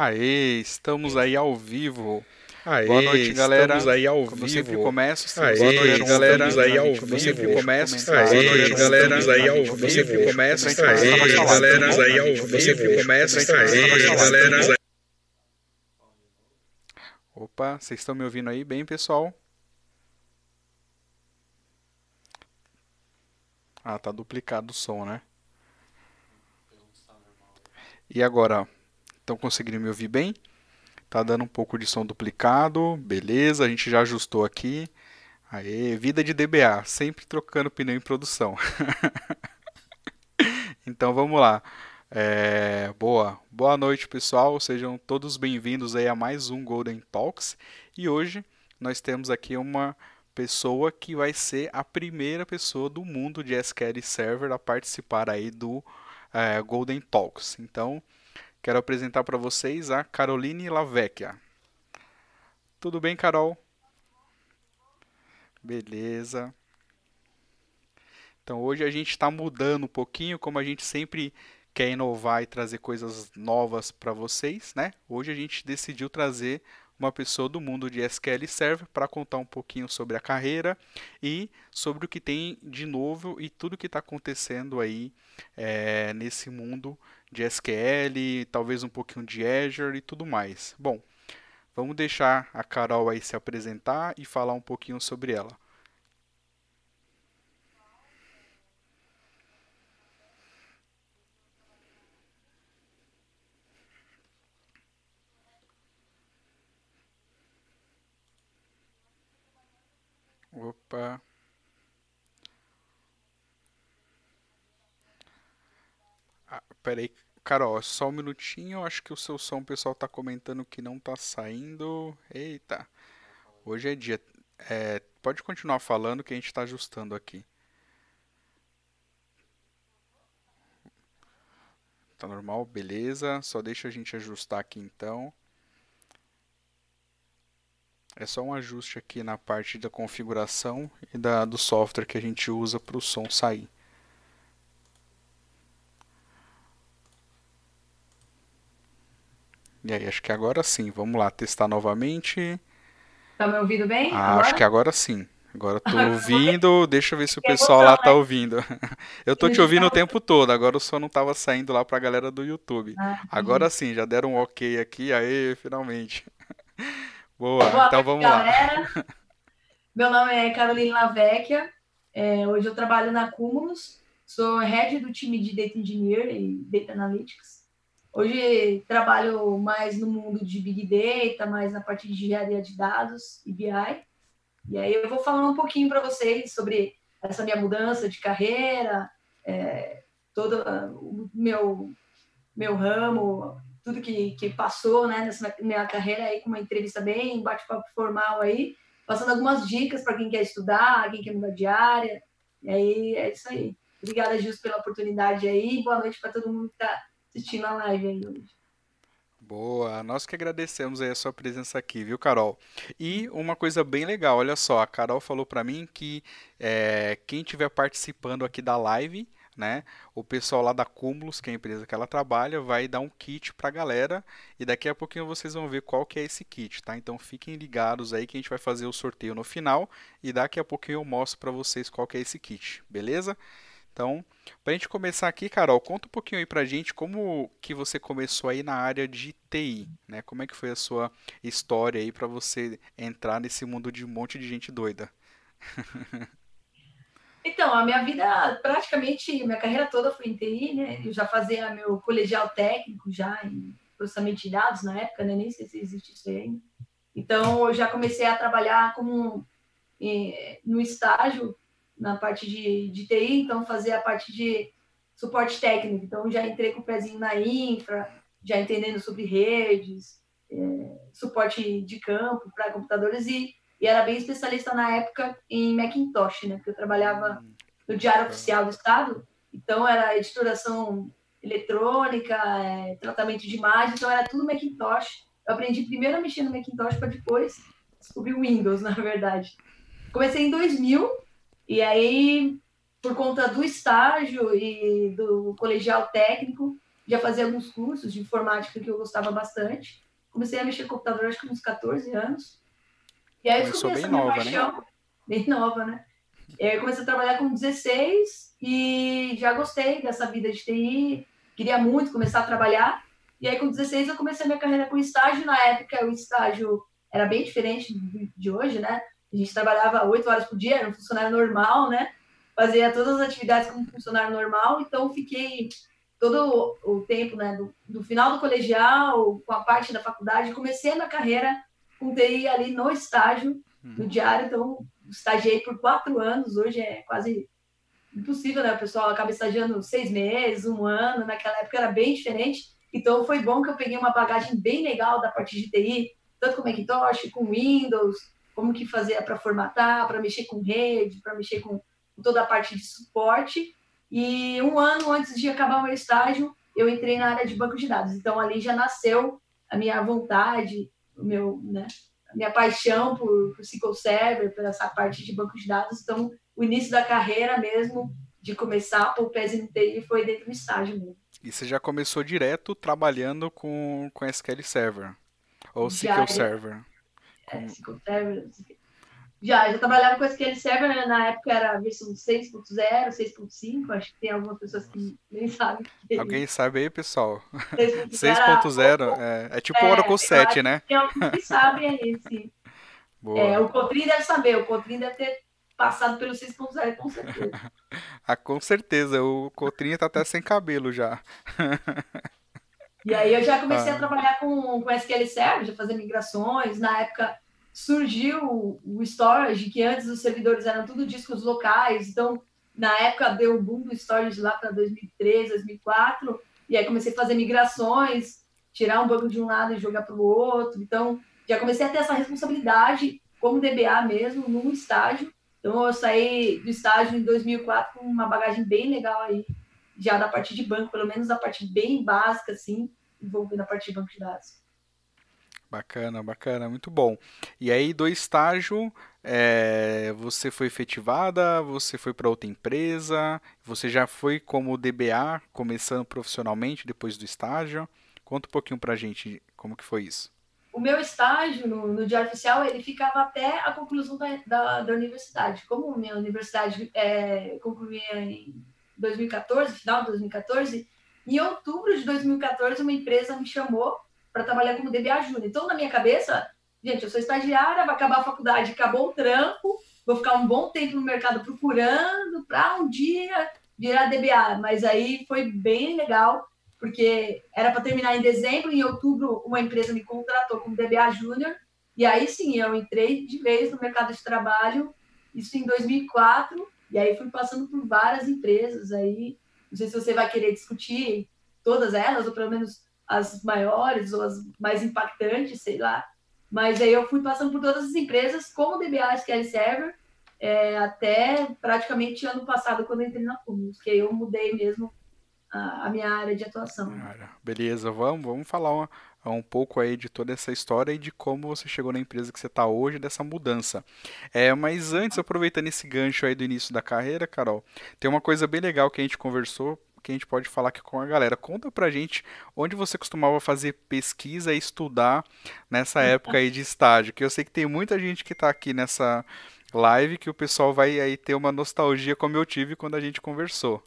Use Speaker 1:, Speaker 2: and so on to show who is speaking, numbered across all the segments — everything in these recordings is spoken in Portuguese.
Speaker 1: Aê, estamos aí ao vivo.
Speaker 2: Aê,
Speaker 1: Boa noite, galera.
Speaker 2: Estamos aí ao
Speaker 1: Como
Speaker 2: vivo.
Speaker 1: sempre começo,
Speaker 2: Aê,
Speaker 1: boa noite,
Speaker 2: galera.
Speaker 1: estamos
Speaker 2: aí ao vivo.
Speaker 1: sempre começo,
Speaker 2: Aê,
Speaker 1: boa noite,
Speaker 2: galera.
Speaker 1: estamos
Speaker 2: aí ao vivo. sempre começa. Aê, galera. aí ao vivo. sempre começa. Aê, galera.
Speaker 1: Opa, vocês estão me ouvindo aí bem, pessoal? Ah, tá duplicado o som, né? E agora, estão conseguindo me ouvir bem? Tá dando um pouco de som duplicado, beleza, a gente já ajustou aqui. Aê, vida de DBA, sempre trocando pneu em produção. Então vamos lá. É, boa, boa noite pessoal, sejam todos bem-vindos aí a mais um Golden Talks. E hoje nós temos aqui uma pessoa que vai ser a primeira pessoa do mundo de SQL Server a participar aí do é, Golden Talks. Então quero apresentar para vocês a Caroline Lavecchia. Tudo bem, Carol? Beleza. Então hoje a gente está mudando um pouquinho, como a gente sempre quer inovar e trazer coisas novas para vocês, né? Hoje a gente decidiu trazer uma pessoa do mundo de SQL Server para contar um pouquinho sobre a carreira e sobre o que tem de novo e tudo que está acontecendo aí é, nesse mundo de SQL, talvez um pouquinho de Azure e tudo mais. Bom, vamos deixar a Carol aí se apresentar e falar um pouquinho sobre ela. Opa. Peraí, Carol, só um minutinho. Acho que o seu som, o pessoal tá comentando que não tá saindo. Eita, hoje é dia. É, pode continuar falando que a gente tá ajustando aqui. Tá normal? Beleza. Só deixa a gente ajustar aqui então. É só um ajuste aqui na parte da configuração e da, do software que a gente usa para o som sair. E aí, acho que agora sim. Vamos lá, testar novamente.
Speaker 3: Tá me ouvindo bem?
Speaker 1: Ah,
Speaker 3: agora?
Speaker 1: acho que agora sim. Agora tô ouvindo. Deixa eu ver se o pessoal lá tá
Speaker 3: mais?
Speaker 1: ouvindo. Eu tô te ouvindo o tempo todo, agora o som não tava saindo lá pra galera do YouTube.
Speaker 3: Ah,
Speaker 1: Agora sim, já deram um ok aqui. Aê, finalmente. Boa,
Speaker 3: Boa
Speaker 1: então vamos lá.
Speaker 3: galera. Meu nome é Caroline Lavecchia. É, hoje eu trabalho na Cumulus. Sou head do time de Data Engineer e Data Analytics. Hoje trabalho mais no mundo de Big Data, mais na parte de engenharia de dados e BI. E aí eu vou falar um pouquinho para vocês sobre essa minha mudança de carreira, é, todo ah, o meu, meu ramo, tudo que, que passou né, nessa minha carreira aí, com uma entrevista bem bate-papo formal aí, passando algumas dicas para quem quer estudar, quem quer mudar de área. E aí é isso aí. Obrigada, Gilson, pela oportunidade aí. Boa noite para todo mundo que está assistindo a live aí hoje.
Speaker 1: Boa, nós que agradecemos aí a sua presença aqui, viu, Carol? E uma coisa bem legal, olha só, a Carol falou pra mim que é, quem estiver participando aqui da live, né, o pessoal lá da Cumulus, que é a empresa que ela trabalha, vai dar um kit pra galera e daqui a pouquinho vocês vão ver qual que é esse kit, tá? Então fiquem ligados aí que a gente vai fazer o sorteio no final e daqui a pouquinho eu mostro pra vocês qual que é esse kit, beleza? Então, pra gente começar aqui, Carol, conta um pouquinho aí pra gente como que você começou aí na área de TI, né? Como é que foi a sua história aí pra você entrar nesse mundo de um monte de gente doida?
Speaker 3: Então, a minha vida, praticamente, minha carreira toda foi em TI, né? Eu já fazia meu colegial técnico já em processamento de dados na época, né? Nem sei se existe isso aí. Então, eu já comecei a trabalhar como eh, no estágio na parte de, de TI, então fazer a parte de suporte técnico. Então, já entrei com o pezinho na infra, já entendendo sobre redes, eh, suporte de campo para computadores e e era bem especialista na época em Macintosh, né? Porque eu trabalhava no Diário Oficial do Estado, então era editoração eletrônica, é, tratamento de imagem, então era tudo Macintosh. Eu aprendi primeiro a mexer no Macintosh para depois descobrir o Windows, na verdade. Comecei em 2000 e aí, por conta do estágio e do colegial técnico, já fazia alguns cursos de informática que eu gostava bastante. Comecei a mexer com computador acho que uns 14 anos.
Speaker 1: E aí Começou bem nova, paixão, né?
Speaker 3: Bem nova, né? Eu comecei a trabalhar com 16 e já gostei dessa vida de TI, queria muito começar a trabalhar. E aí, com 16, eu comecei a minha carreira com estágio. Na época, o estágio era bem diferente de hoje, né? A gente trabalhava oito horas por dia, era um funcionário normal, né? Fazia todas as atividades como funcionário normal, então fiquei todo o tempo, né, do, do final do colegial, com a parte da faculdade, comecei a minha carreira com TI ali no estágio, no uhum. diário, então estagiei por quatro anos, hoje é quase impossível, né? O pessoal acaba estagiando seis meses, um ano, naquela época era bem diferente. Então foi bom que eu peguei uma bagagem bem legal da parte de TI, tanto com Macintosh, com Windows, como que fazia para formatar, para mexer com rede, para mexer com toda a parte de suporte. E um ano antes de acabar o meu estágio, eu entrei na área de banco de dados. Então ali já nasceu a minha vontade, o meu, né, a minha paixão por, por SQL Server, por essa parte de banco de dados. Então o início da carreira mesmo, de começar por no TI, foi dentro do estágio mesmo.
Speaker 1: E você já começou direto trabalhando com, com SQL Server? Ou SQL Server?
Speaker 3: É, SQL Server. Já, já trabalhava com SQL Server, né? na época era a versão 6.0, 6.5, acho que tem algumas pessoas que nem sabem. Que
Speaker 1: Alguém sabe aí, pessoal? 6.0 é, é, tipo é, Oracle 7, né?
Speaker 3: Tem alguns que sabem aí, sim. É, o Cotrim deve saber, o Cotrim deve ter passado pelo 6.0, com certeza.
Speaker 1: ah, com certeza. O Cotrinha tá até sem cabelo já.
Speaker 3: e aí eu já comecei ah. a trabalhar com, com SQL Server, já fazer migrações. Na época surgiu o storage, que antes os servidores eram tudo discos locais. Então, na época deu o boom do storage lá para 2003, 2004. E aí comecei a fazer migrações, tirar um banco de um lado e jogar para o outro. Então, já comecei a ter essa responsabilidade como DBA mesmo, num estágio. Então, eu saí do estágio em 2004 com uma bagagem bem legal aí, já da parte de banco, pelo menos da parte bem básica, assim, envolvendo a parte de banco de dados.
Speaker 1: Bacana, bacana, muito bom. E aí, do estágio, é, você foi efetivada, você foi para outra empresa, você já foi como DBA, começando profissionalmente depois do estágio. Conta um pouquinho para a gente como que foi isso
Speaker 3: o meu estágio no, no, Diário Oficial ele ficava até a conclusão da, da, da universidade. Como minha universidade é, concluía em 2014, final de 2014, em outubro de 2014 uma empresa me chamou para trabalhar como DBA Júnior. Então, na minha cabeça, gente, eu sou estagiária, vai acabar a faculdade, acabou o trampo, vou ficar um bom tempo no mercado procurando para um dia virar DBA. Mas aí foi bem legal porque era para terminar em dezembro, em outubro uma empresa me contratou como DBA Júnior, e aí sim, eu entrei de vez no mercado de trabalho, isso em 2004, e aí fui passando por várias empresas aí, não sei se você vai querer discutir todas elas, ou pelo menos as maiores, ou as mais impactantes, sei lá, mas aí eu fui passando por todas as empresas como DBA SQL Server, é, até praticamente ano passado, quando entrei na Cumulus, que aí eu mudei mesmo a, a minha área de atuação.
Speaker 1: Beleza, vamos, vamos falar uma, um pouco aí de toda essa história e de como você chegou na empresa que você está hoje, dessa mudança. É, mas antes, aproveitando esse gancho aí do início da carreira, Carol, tem uma coisa bem legal que a gente conversou, que a gente pode falar aqui com a galera. Conta pra gente onde você costumava fazer pesquisa e estudar nessa época aí de estágio, que eu sei que tem muita gente que está aqui nessa live que o pessoal vai aí ter uma nostalgia como eu tive quando a gente conversou.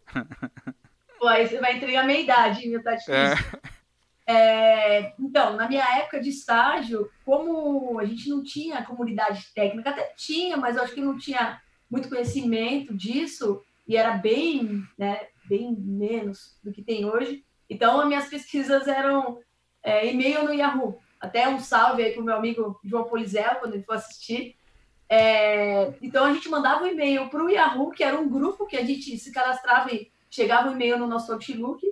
Speaker 3: Pô, aí você vai entregar a minha idade, meu, tá difícil. É. É, então, na minha época de estágio, como a gente não tinha comunidade técnica, até tinha, mas acho que não tinha muito conhecimento disso, e era bem, né, bem menos do que tem hoje. Então, as minhas pesquisas eram é, e-mail no Yahoo. Até um salve aí para o meu amigo João Polizel, quando ele for assistir. É, então, a gente mandava um e-mail para o Yahoo, que era um grupo que a gente se cadastrava e chegava um e-mail no nosso Outlook,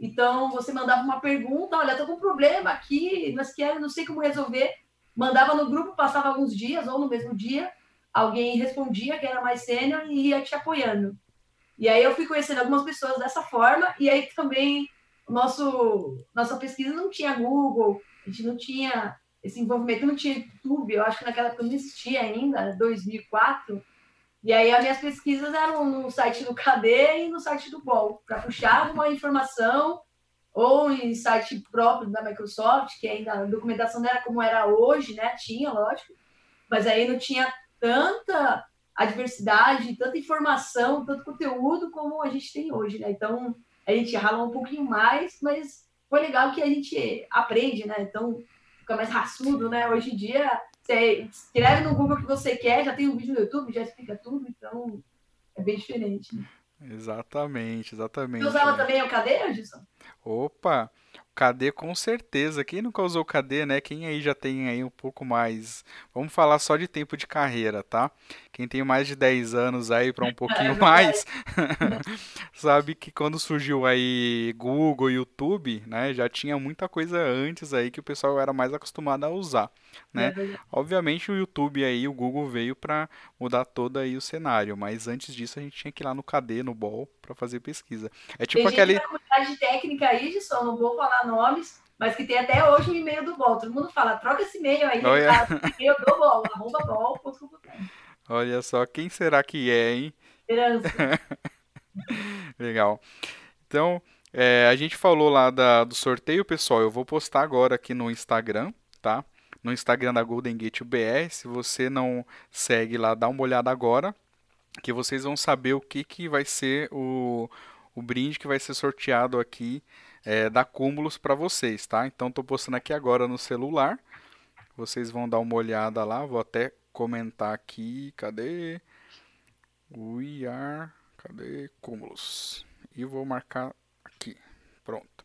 Speaker 3: então você mandava uma pergunta, olha, estou com um problema aqui, mas quero, não sei como resolver. Mandava no grupo, passava alguns dias ou no mesmo dia, alguém respondia que era mais sênior e ia te apoiando. E aí eu fui conhecendo algumas pessoas dessa forma, e aí também nosso nossa pesquisa não tinha Google, a gente não tinha esse envolvimento, não tinha YouTube, eu acho que naquela época não existia ainda, 2004, e aí as minhas pesquisas eram no site do KD e no site do BOL, para puxar uma informação ou em site próprio da Microsoft, que ainda a documentação não era como era hoje, né? Tinha, lógico, mas aí não tinha tanta adversidade, tanta informação, tanto conteúdo como a gente tem hoje, né? Então, a gente rala um pouquinho mais, mas foi legal que a gente aprende, né? Então, fica mais raçudo, né? Hoje em dia, você escreve no Google o que você quer, já tem um vídeo no YouTube, já explica tudo, então é bem diferente. Né?
Speaker 1: Exatamente, exatamente.
Speaker 3: Você usava também o KD, Gilson?
Speaker 1: Opa, KD com certeza. Quem nunca usou KD, né? Quem aí já tem aí um pouco mais. Vamos falar só de tempo de carreira, tá? Quem tem mais de 10 anos aí para um pouquinho mais, sabe que quando surgiu aí Google, YouTube, né, já tinha muita coisa antes aí que o pessoal era mais acostumado a usar, né? É Obviamente o YouTube aí, o Google veio para mudar todo aí o cenário, mas antes disso a gente tinha que ir lá no KD, no BOL, para fazer pesquisa. É tipo
Speaker 3: tem
Speaker 1: aquele
Speaker 3: gente comunidade técnica aí, Edson, não vou falar nomes, mas que tem até hoje o e-mail do BOL. Todo mundo fala, troca esse e-mail aí, tá? e-mail do BOL, arroba bol.com.
Speaker 1: Olha só, quem será que é, hein? Legal. Então, é, a gente falou lá da, do sorteio, pessoal. Eu vou postar agora aqui no Instagram, tá? No Instagram da Golden Gate BR. Se você não segue lá, dá uma olhada agora. Que vocês vão saber o que, que vai ser o, o brinde que vai ser sorteado aqui é, da Cúmulos para vocês, tá? Então, estou postando aqui agora no celular. Vocês vão dar uma olhada lá. Vou até comentar aqui, cadê? We are, cadê? Cúmulos. E vou marcar aqui, pronto.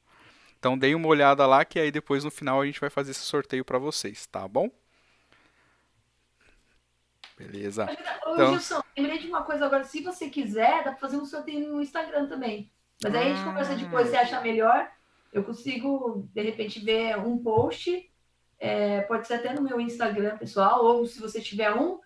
Speaker 1: Então dei uma olhada lá que aí depois no final a gente vai fazer esse sorteio para vocês, tá bom? Beleza.
Speaker 3: Ô, então... Gilson, lembrei de uma coisa agora. Se você quiser, dá para fazer um sorteio no Instagram também. Mas aí a gente conversa depois, se acha melhor. Eu consigo, de repente, ver um post é, pode ser até no meu Instagram pessoal, ou se você tiver um,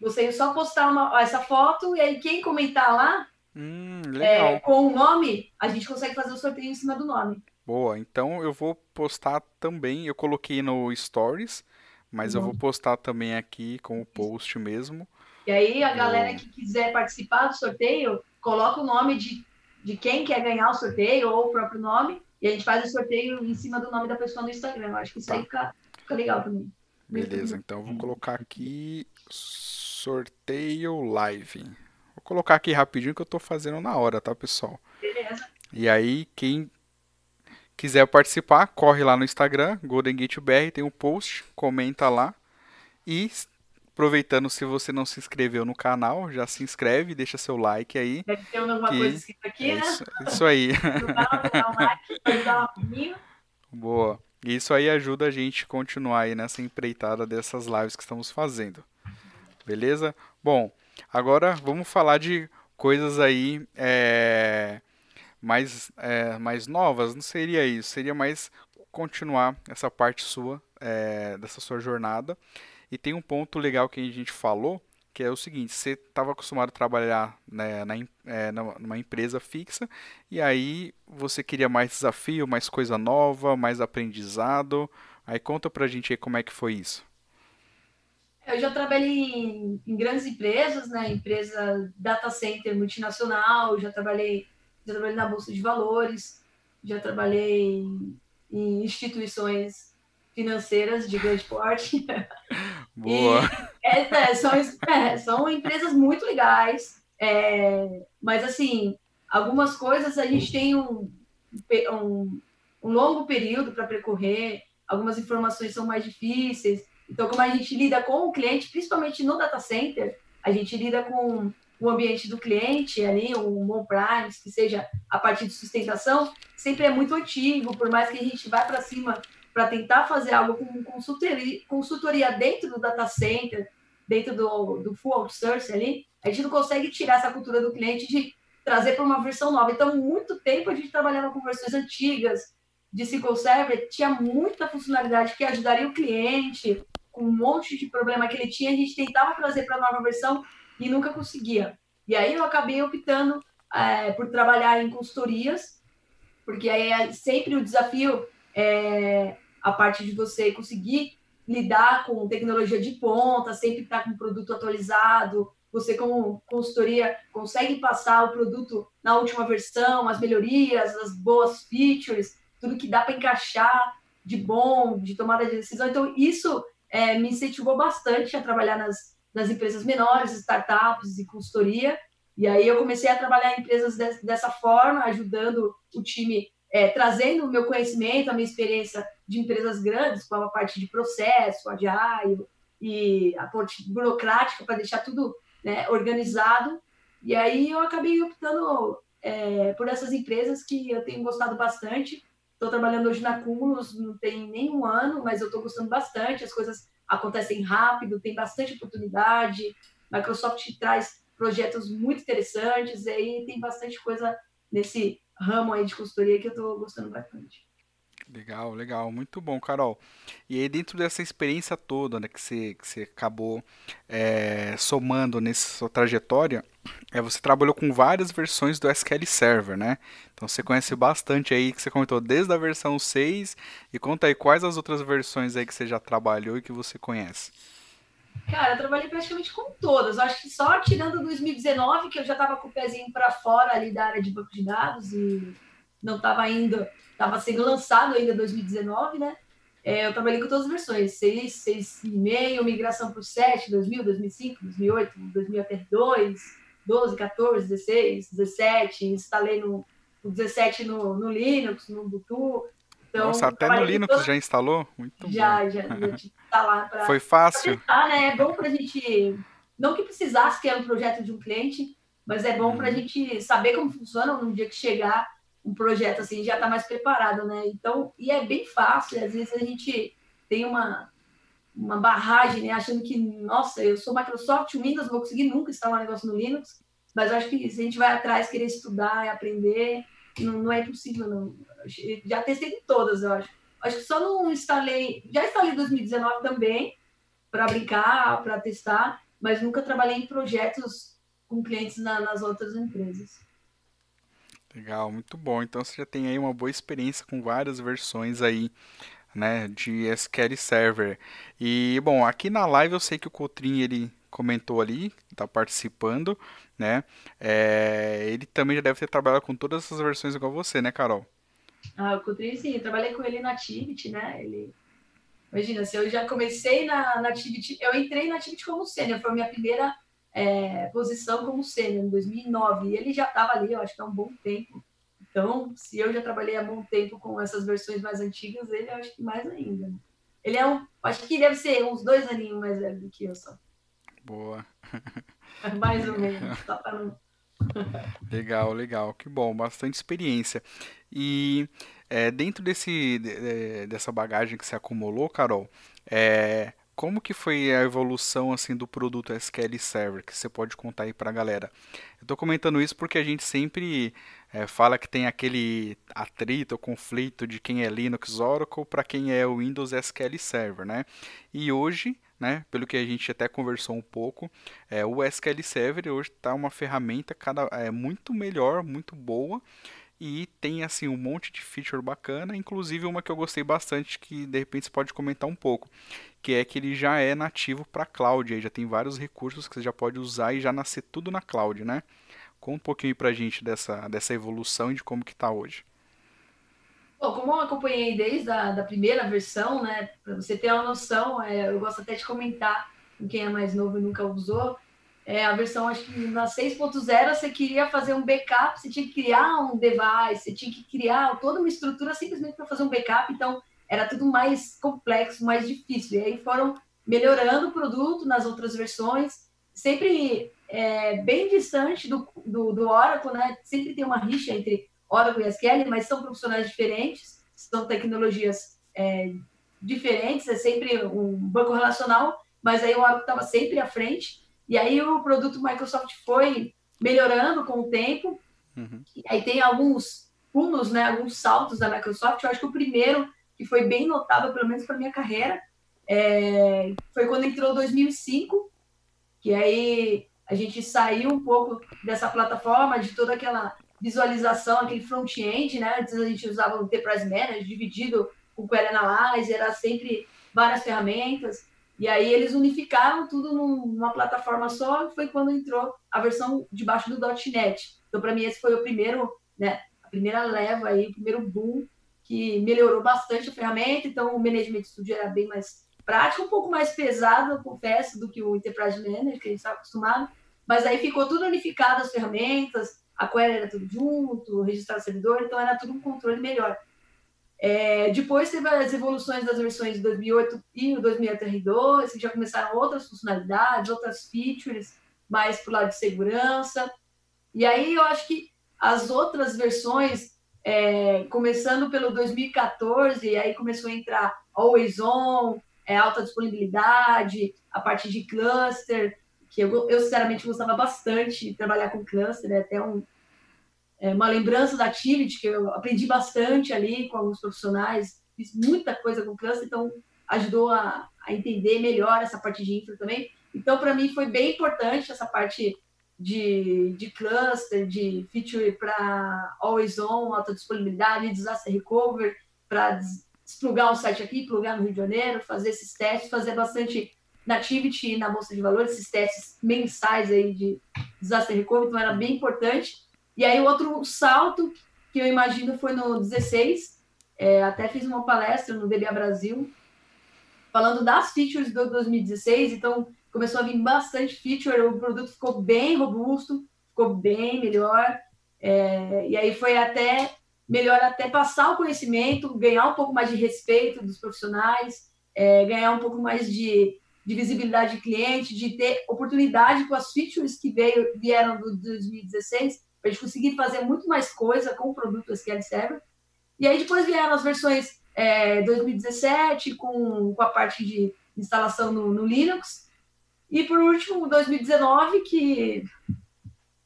Speaker 3: você só postar uma, essa foto e aí quem comentar lá
Speaker 1: hum, é,
Speaker 3: com o nome, a gente consegue fazer o sorteio em cima do nome.
Speaker 1: Boa, então eu vou postar também, eu coloquei no Stories, mas eu vou postar também aqui com o post mesmo.
Speaker 3: E aí a galera que quiser participar do sorteio, coloca o nome de, de quem quer ganhar o sorteio ou o próprio nome e a gente faz o sorteio em cima do nome da pessoa no Instagram. Eu acho que isso tá. aí fica, fica legal também.
Speaker 1: Beleza, então vou colocar aqui sorteio live. Vou colocar aqui rapidinho que eu estou fazendo na hora, tá, pessoal?
Speaker 3: Beleza.
Speaker 1: E aí, quem quiser participar, corre lá no Instagram, Golden Gate BR, tem um post, comenta lá. E Aproveitando, se você não se inscreveu no canal, já se inscreve, deixa seu like aí.
Speaker 3: Deve ter alguma que... coisa escrita aqui, é né?
Speaker 1: Isso, isso aí. Boa. Isso aí ajuda a gente a continuar aí nessa empreitada dessas lives que estamos fazendo. Beleza? Bom, agora vamos falar de coisas aí é, mais, é, mais novas. Não seria isso, seria mais continuar essa parte sua, é, dessa sua jornada. E tem um ponto legal que a gente falou, que é o seguinte: você estava acostumado a trabalhar né, na, é, numa empresa fixa, e aí você queria mais desafio, mais coisa nova, mais aprendizado. Aí conta pra gente aí como é que foi isso.
Speaker 3: Eu já trabalhei em, em grandes empresas, né? Empresa data center multinacional, já trabalhei, já trabalhei na bolsa de valores, já trabalhei em instituições financeiras de grande porte.
Speaker 1: Boa.
Speaker 3: É, é, são, é, são empresas muito legais, é, mas assim, algumas coisas a gente tem um, um, um longo período para percorrer, algumas informações são mais difíceis. Então, como a gente lida com o cliente, principalmente no data center, a gente lida com o ambiente do cliente ali, o on-premise, que seja a partir de sustentação, sempre é muito antigo, por mais que a gente vá para cima para tentar fazer algo com consultoria, consultoria dentro do data center, dentro do, do full outsourcing ali, a gente não consegue tirar essa cultura do cliente de trazer para uma versão nova. Então, muito tempo a gente trabalhava com versões antigas de SQL Server, tinha muita funcionalidade que ajudaria o cliente, com um monte de problema que ele tinha, a gente tentava trazer para a nova versão e nunca conseguia. E aí eu acabei optando é, por trabalhar em consultorias, porque aí é sempre o desafio é, a parte de você conseguir lidar com tecnologia de ponta, sempre estar com o produto atualizado, você como consultoria consegue passar o produto na última versão, as melhorias, as boas features, tudo que dá para encaixar de bom, de tomada de decisão. Então, isso é, me incentivou bastante a trabalhar nas, nas empresas menores, startups e consultoria. E aí eu comecei a trabalhar em empresas de, dessa forma, ajudando o time, é, trazendo o meu conhecimento, a minha experiência de empresas grandes, com a parte de processo, agile e a parte burocrática para deixar tudo né, organizado. E aí eu acabei optando é, por essas empresas que eu tenho gostado bastante. Estou trabalhando hoje na Cumulus, não tem nem um ano, mas eu estou gostando bastante. As coisas acontecem rápido, tem bastante oportunidade. Microsoft traz projetos muito interessantes, e aí tem bastante coisa nesse ramo aí de consultoria que eu estou gostando bastante.
Speaker 1: Legal, legal, muito bom, Carol. E aí, dentro dessa experiência toda né, que, você, que você acabou é, somando nessa sua trajetória, é, você trabalhou com várias versões do SQL Server, né? Então você conhece bastante aí, que você comentou desde a versão 6, e conta aí quais as outras versões aí que você já trabalhou e que você conhece.
Speaker 3: Cara, eu trabalhei praticamente com todas. Eu acho que só tirando 2019, que eu já estava com o pezinho para fora ali da área de banco de dados e não estava ainda, estava sendo lançado ainda 2019, né? É, eu trabalhei com todas as versões, 6, 6,5, migração para o 7, 2000, 2005, 2008, 2000 até 2, 12, 14, 16, 17, instalei no, no 17 no, no Linux, no Ubuntu,
Speaker 1: então, Nossa, até no Linux todo... já instalou? Muito
Speaker 3: já,
Speaker 1: bom.
Speaker 3: Já, já instalar para.
Speaker 1: Foi fácil?
Speaker 3: Testar, né? É bom para a gente. Não que precisasse ter um projeto de um cliente, mas é bom para a uhum. gente saber como funciona no dia que chegar um projeto assim, já está mais preparado, né? Então, e é bem fácil. Às vezes a gente tem uma, uma barragem, né? Achando que, nossa, eu sou Microsoft, Windows, não vou conseguir nunca instalar um negócio no Linux. Mas acho que se a gente vai atrás, querer estudar e aprender, não, não é impossível, não. Já testei todas, eu acho. Acho que só não instalei. Já instalei em 2019 também, para brincar, para testar, mas nunca trabalhei em projetos com clientes na, nas outras empresas.
Speaker 1: Legal, muito bom. Então você já tem aí uma boa experiência com várias versões aí, né, de SQL Server. E bom, aqui na live eu sei que o Cotrim ele comentou ali, está participando, né? É, ele também já deve ter trabalhado com todas essas versões igual você, né, Carol?
Speaker 3: Ah, o Cutri, sim, eu trabalhei com ele na Activity, né? Ele... Imagina, se eu já comecei na, na Activity, eu entrei na Activity como sênior, foi a minha primeira é, posição como sênior, em 2009, e ele já estava ali, eu acho que há um bom tempo. Então, se eu já trabalhei há bom tempo com essas versões mais antigas, ele eu acho que mais ainda. Ele é um, acho que deve ser uns dois aninhos mais velho do que eu só.
Speaker 1: Boa.
Speaker 3: Mais ou menos, só para não.
Speaker 1: legal, legal, que bom, bastante experiência. E é, dentro desse, de, dessa bagagem que você acumulou, Carol, é, como que foi a evolução assim do produto SQL Server que você pode contar aí para a galera? Eu estou comentando isso porque a gente sempre é, fala que tem aquele atrito, conflito de quem é Linux Oracle para quem é o Windows SQL Server, né? E hoje né? Pelo que a gente até conversou um pouco, é, o SQL Server hoje está uma ferramenta cada, é, muito melhor, muito boa e tem assim um monte de feature bacana, inclusive uma que eu gostei bastante que de repente você pode comentar um pouco, que é que ele já é nativo para cloud, aí já tem vários recursos que você já pode usar e já nascer tudo na cloud, né? Conta um pouquinho para a gente dessa, dessa evolução e de como que está hoje.
Speaker 3: Bom, como eu acompanhei desde a da primeira versão, né, para você ter uma noção, é, eu gosto até de comentar com quem é mais novo e nunca usou, é, a versão, acho que na 6.0 você queria fazer um backup, você tinha que criar um device, você tinha que criar toda uma estrutura simplesmente para fazer um backup, então era tudo mais complexo, mais difícil. E aí foram melhorando o produto nas outras versões, sempre é, bem distante do, do, do Oracle, né? Sempre tem uma rixa entre Oracle e SQL, mas são profissionais diferentes, são tecnologias é, diferentes, é sempre um banco relacional, mas aí o Oracle estava sempre à frente, e aí o produto Microsoft foi melhorando com o tempo, uhum. e aí tem alguns pulos, né, alguns saltos da Microsoft, eu acho que o primeiro, que foi bem notável, pelo menos para minha carreira, é, foi quando entrou 2005, que aí a gente saiu um pouco dessa plataforma, de toda aquela visualização, aquele front-end, né? Antes a gente usava o Enterprise Manager dividido com o Query Analyzer, era sempre várias ferramentas. E aí eles unificaram tudo numa plataforma só, foi quando entrou a versão debaixo do .NET. Então, para mim, esse foi o primeiro, né? A primeira leva aí, o primeiro boom que melhorou bastante a ferramenta, então o Management Studio era bem mais prático, um pouco mais pesado, eu confesso, do que o Enterprise Manager, que a gente está acostumado, mas aí ficou tudo unificado as ferramentas, a query era tudo junto, registrar o servidor, então era tudo um controle melhor. É, depois teve as evoluções das versões de 2008 e o 2008 R2, que já começaram outras funcionalidades, outras features, mais para o lado de segurança. E aí eu acho que as outras versões, é, começando pelo 2014, e aí começou a entrar Always On, é, alta disponibilidade, a parte de cluster, que eu, eu sinceramente gostava bastante de trabalhar com cluster, é até um, é, uma lembrança da Activity, que eu aprendi bastante ali com alguns profissionais, fiz muita coisa com cluster, então ajudou a, a entender melhor essa parte de infra também. Então, para mim, foi bem importante essa parte de, de cluster, de feature para always on, alta disponibilidade, disaster recovery, para desplugar o site aqui, plugar no Rio de Janeiro, fazer esses testes, fazer bastante Nativity na Bolsa de Valores, esses testes mensais aí de disaster recovery, então era bem importante. E aí, outro salto que eu imagino foi no 16, é, até fiz uma palestra no DBA Brasil, falando das features do 2016, então começou a vir bastante feature, o produto ficou bem robusto, ficou bem melhor, é, e aí foi até melhor até passar o conhecimento, ganhar um pouco mais de respeito dos profissionais, é, ganhar um pouco mais de de visibilidade de cliente, de ter oportunidade com as features que veio, vieram do 2016, para a gente conseguir fazer muito mais coisa com o produto SQL Server. E aí depois vieram as versões é, 2017, com, com a parte de instalação no, no Linux. E por último, 2019, que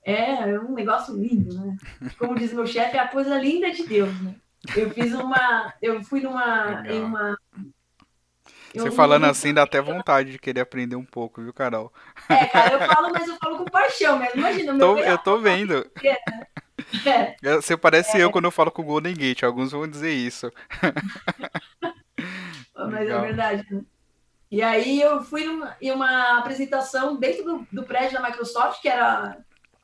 Speaker 3: é um negócio lindo, né? Como diz meu chefe, é a coisa linda de Deus, né? Eu fiz uma, eu fui numa, em uma
Speaker 1: você falando assim dá até vontade de querer aprender um pouco, viu, Carol?
Speaker 3: É, cara, eu falo, mas eu falo com paixão mesmo. Imagina, meu
Speaker 1: tô, Eu tô vendo. É. Você parece é. eu quando eu falo com o Golden Gate, alguns vão dizer isso.
Speaker 3: mas é Legal. é verdade. E aí eu fui numa, em uma apresentação dentro do, do prédio da Microsoft, que era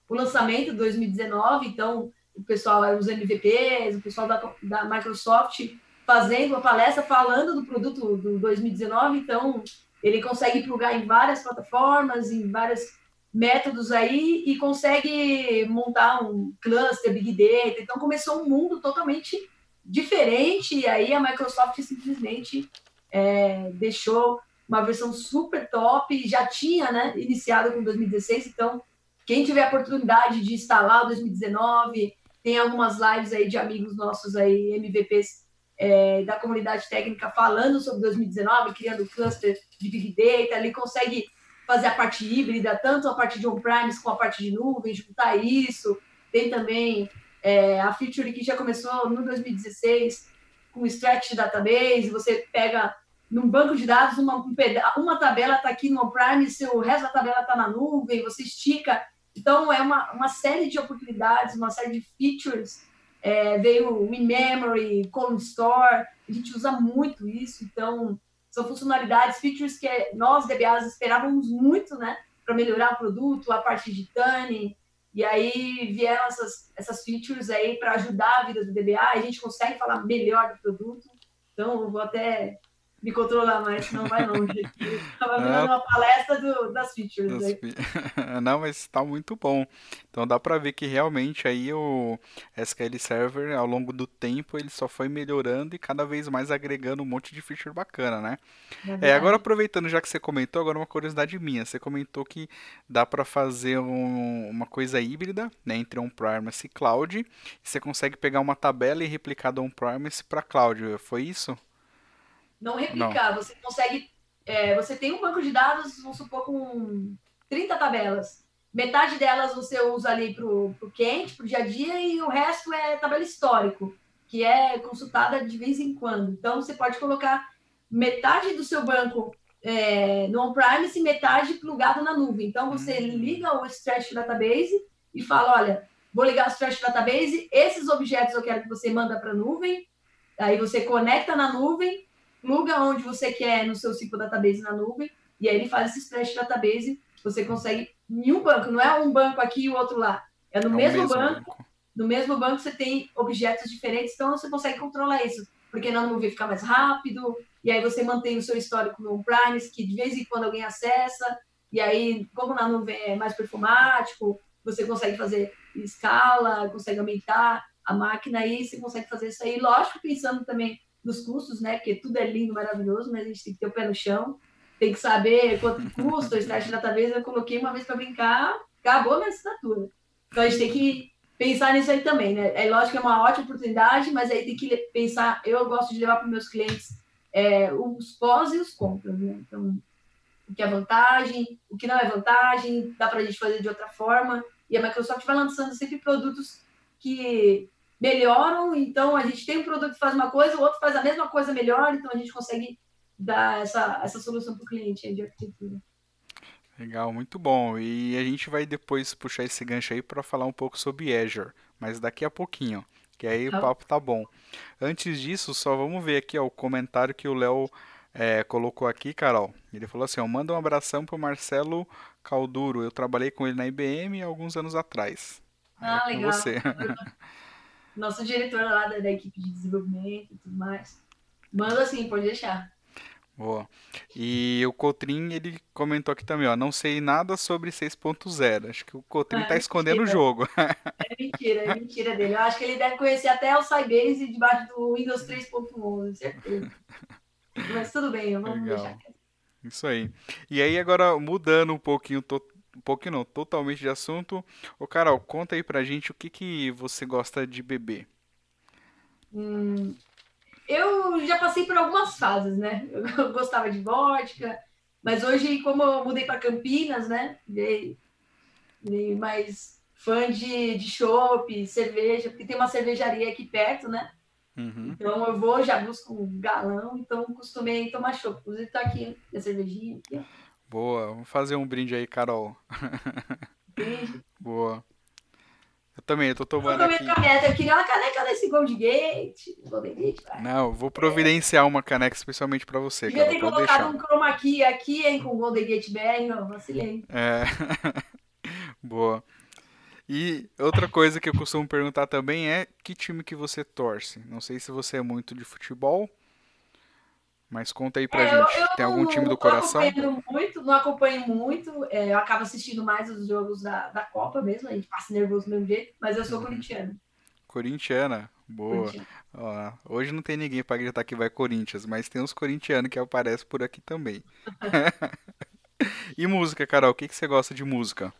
Speaker 3: o lançamento de 2019, então o pessoal era os MVPs, o pessoal da, da Microsoft fazendo a palestra falando do produto do 2019, então ele consegue plugar em várias plataformas, em vários métodos aí e consegue montar um cluster Big Data. Então começou um mundo totalmente diferente e aí a Microsoft simplesmente é, deixou uma versão super top, já tinha né, iniciado com 2016, então quem tiver a oportunidade de instalar o 2019, tem algumas lives aí de amigos nossos aí, MVPs é, da comunidade técnica falando sobre 2019, criando cluster de Big Data, ele consegue fazer a parte híbrida, tanto a parte de on-premise com a parte de nuvem, juntar isso. Tem também é, a feature que já começou no 2016 com o Stretch Database, você pega num banco de dados, uma, uma tabela está aqui no on-premise, o resto da tabela está na nuvem, você estica. Então, é uma, uma série de oportunidades, uma série de features. É, veio o in-memory, column store, a gente usa muito isso, então são funcionalidades, features que nós, DBAs, esperávamos muito, né, para melhorar o produto, a parte de tuning, e aí vieram essas, essas features aí para ajudar a vida do DBA, a gente consegue falar melhor do produto, então eu vou até me controlar mais, senão vai longe. Estava dando uma palestra do, das features. Das
Speaker 1: Não, mas está muito bom. Então dá para ver que realmente aí o SQL Server, ao longo do tempo, ele só foi melhorando e cada vez mais agregando um monte de feature bacana, né? É, é agora aproveitando, já que você comentou, agora uma curiosidade minha. Você comentou que dá para fazer um, uma coisa híbrida, né, entre on-premise e cloud. E você consegue pegar uma tabela e replicar do on-premise para cloud. Foi isso?
Speaker 3: Não replicar. Não. Você consegue. É, você tem um banco de dados, vamos supor, com 30 tabelas. Metade delas você usa ali para o quente, para o dia a dia, e o resto é tabela histórico, que é consultada de vez em quando. Então, você pode colocar metade do seu banco é, no on-premise e metade plugado na nuvem. Então, você hum. liga o Stretch Database e fala, olha, vou ligar o Stretch Database, esses objetos eu quero que você manda para a nuvem, aí você conecta na nuvem, pluga onde você quer no seu ciclo database na nuvem, e aí ele faz esse splash database, você consegue em um banco, não é um banco aqui e o outro lá, é no é mesmo, mesmo, banco, banco, no mesmo banco você tem objetos diferentes, então você consegue controlar isso, porque na nuvem fica mais rápido, e aí você mantém o seu histórico no on-premise, que de vez em quando alguém acessa, e aí, como na nuvem é mais perfumático, você consegue fazer escala, consegue aumentar a máquina, aí você consegue fazer isso aí, lógico, pensando também nos custos, né, porque tudo é lindo, maravilhoso, mas a gente tem que ter o pé no chão, tem que saber quanto custa o Start Database, eu coloquei uma vez para brincar, acabou a minha assinatura. Então a gente tem que pensar nisso aí também, né? É lógico que é uma ótima oportunidade, mas aí tem que pensar. Eu gosto de levar para meus clientes é, os pós e os contras, né? Então, o que é vantagem, o que não é vantagem, dá para a gente fazer de outra forma. E a Microsoft vai lançando sempre produtos que melhoram. Então, a gente tem um produto que faz uma coisa, o outro faz a mesma coisa melhor, então a gente consegue dar essa, essa solução para o cliente de arquitetura.
Speaker 1: Legal, muito bom. E a gente vai depois puxar esse gancho aí para falar um pouco sobre Azure, mas daqui a pouquinho, que aí tá. o papo tá bom. Antes disso, só vamos ver aqui ó, o comentário que o Léo é, colocou aqui, Carol. Ele falou assim: ó, manda um abração pro Marcelo Calduro. Eu trabalhei com ele na IBM alguns anos atrás.
Speaker 3: Ah, é legal. Você. Nosso diretor lá da, da equipe de desenvolvimento e tudo mais. Manda assim, pode deixar.
Speaker 1: Boa. E o Cotrim, ele comentou aqui também, ó, não sei nada sobre 6.0. Acho que o Cotrim ah, escondendo o jogo.
Speaker 3: É mentira, é mentira dele. Eu acho que ele deve conhecer até o Sybase debaixo do Windows 3.11, certeza. Mas tudo bem, vamos Legal. deixar
Speaker 1: Isso aí. E aí agora mudando um pouquinho, to... um pouquinho não, totalmente de assunto. Ô Carol, conta aí pra gente o que que você gosta de beber.
Speaker 3: Hum, eu já passei por algumas fases, né? Eu gostava de vodka, mas hoje, como eu mudei para Campinas, né? Virei, virei mais fã de, de chopp, cerveja, porque tem uma cervejaria aqui perto, né? Uhum. Então eu vou, já busco um galão, então costumei tomar chopp. Inclusive tá aqui a cervejinha. Aqui,
Speaker 1: Boa, vamos fazer um brinde aí, Carol. Brinde. Boa. Eu também, eu tô tomando eu aqui.
Speaker 3: Caneca. Eu queria uma caneca desse Gold Gate. Golden
Speaker 1: Gate Não, vou providenciar uma caneca especialmente pra você.
Speaker 3: Devia ter colocado um chroma key aqui, hein, com Golden Gate BR, não, vacilei.
Speaker 1: É. Boa. E outra coisa que eu costumo perguntar também é que time que você torce. Não sei se você é muito de futebol, mas conta aí pra é, gente. Eu, eu Tem algum time do coração?
Speaker 3: Não muito, não acompanho muito. É, eu acabo assistindo mais os jogos da, da Copa mesmo. A gente passa nervoso do mesmo jeito, mas eu sou uhum. corintiana.
Speaker 1: Corintiana, boa. Ó, hoje não tem ninguém para gritar que vai Corinthians, mas tem uns corintianos que aparecem por aqui também. e música, Carol? O que, que você gosta de música?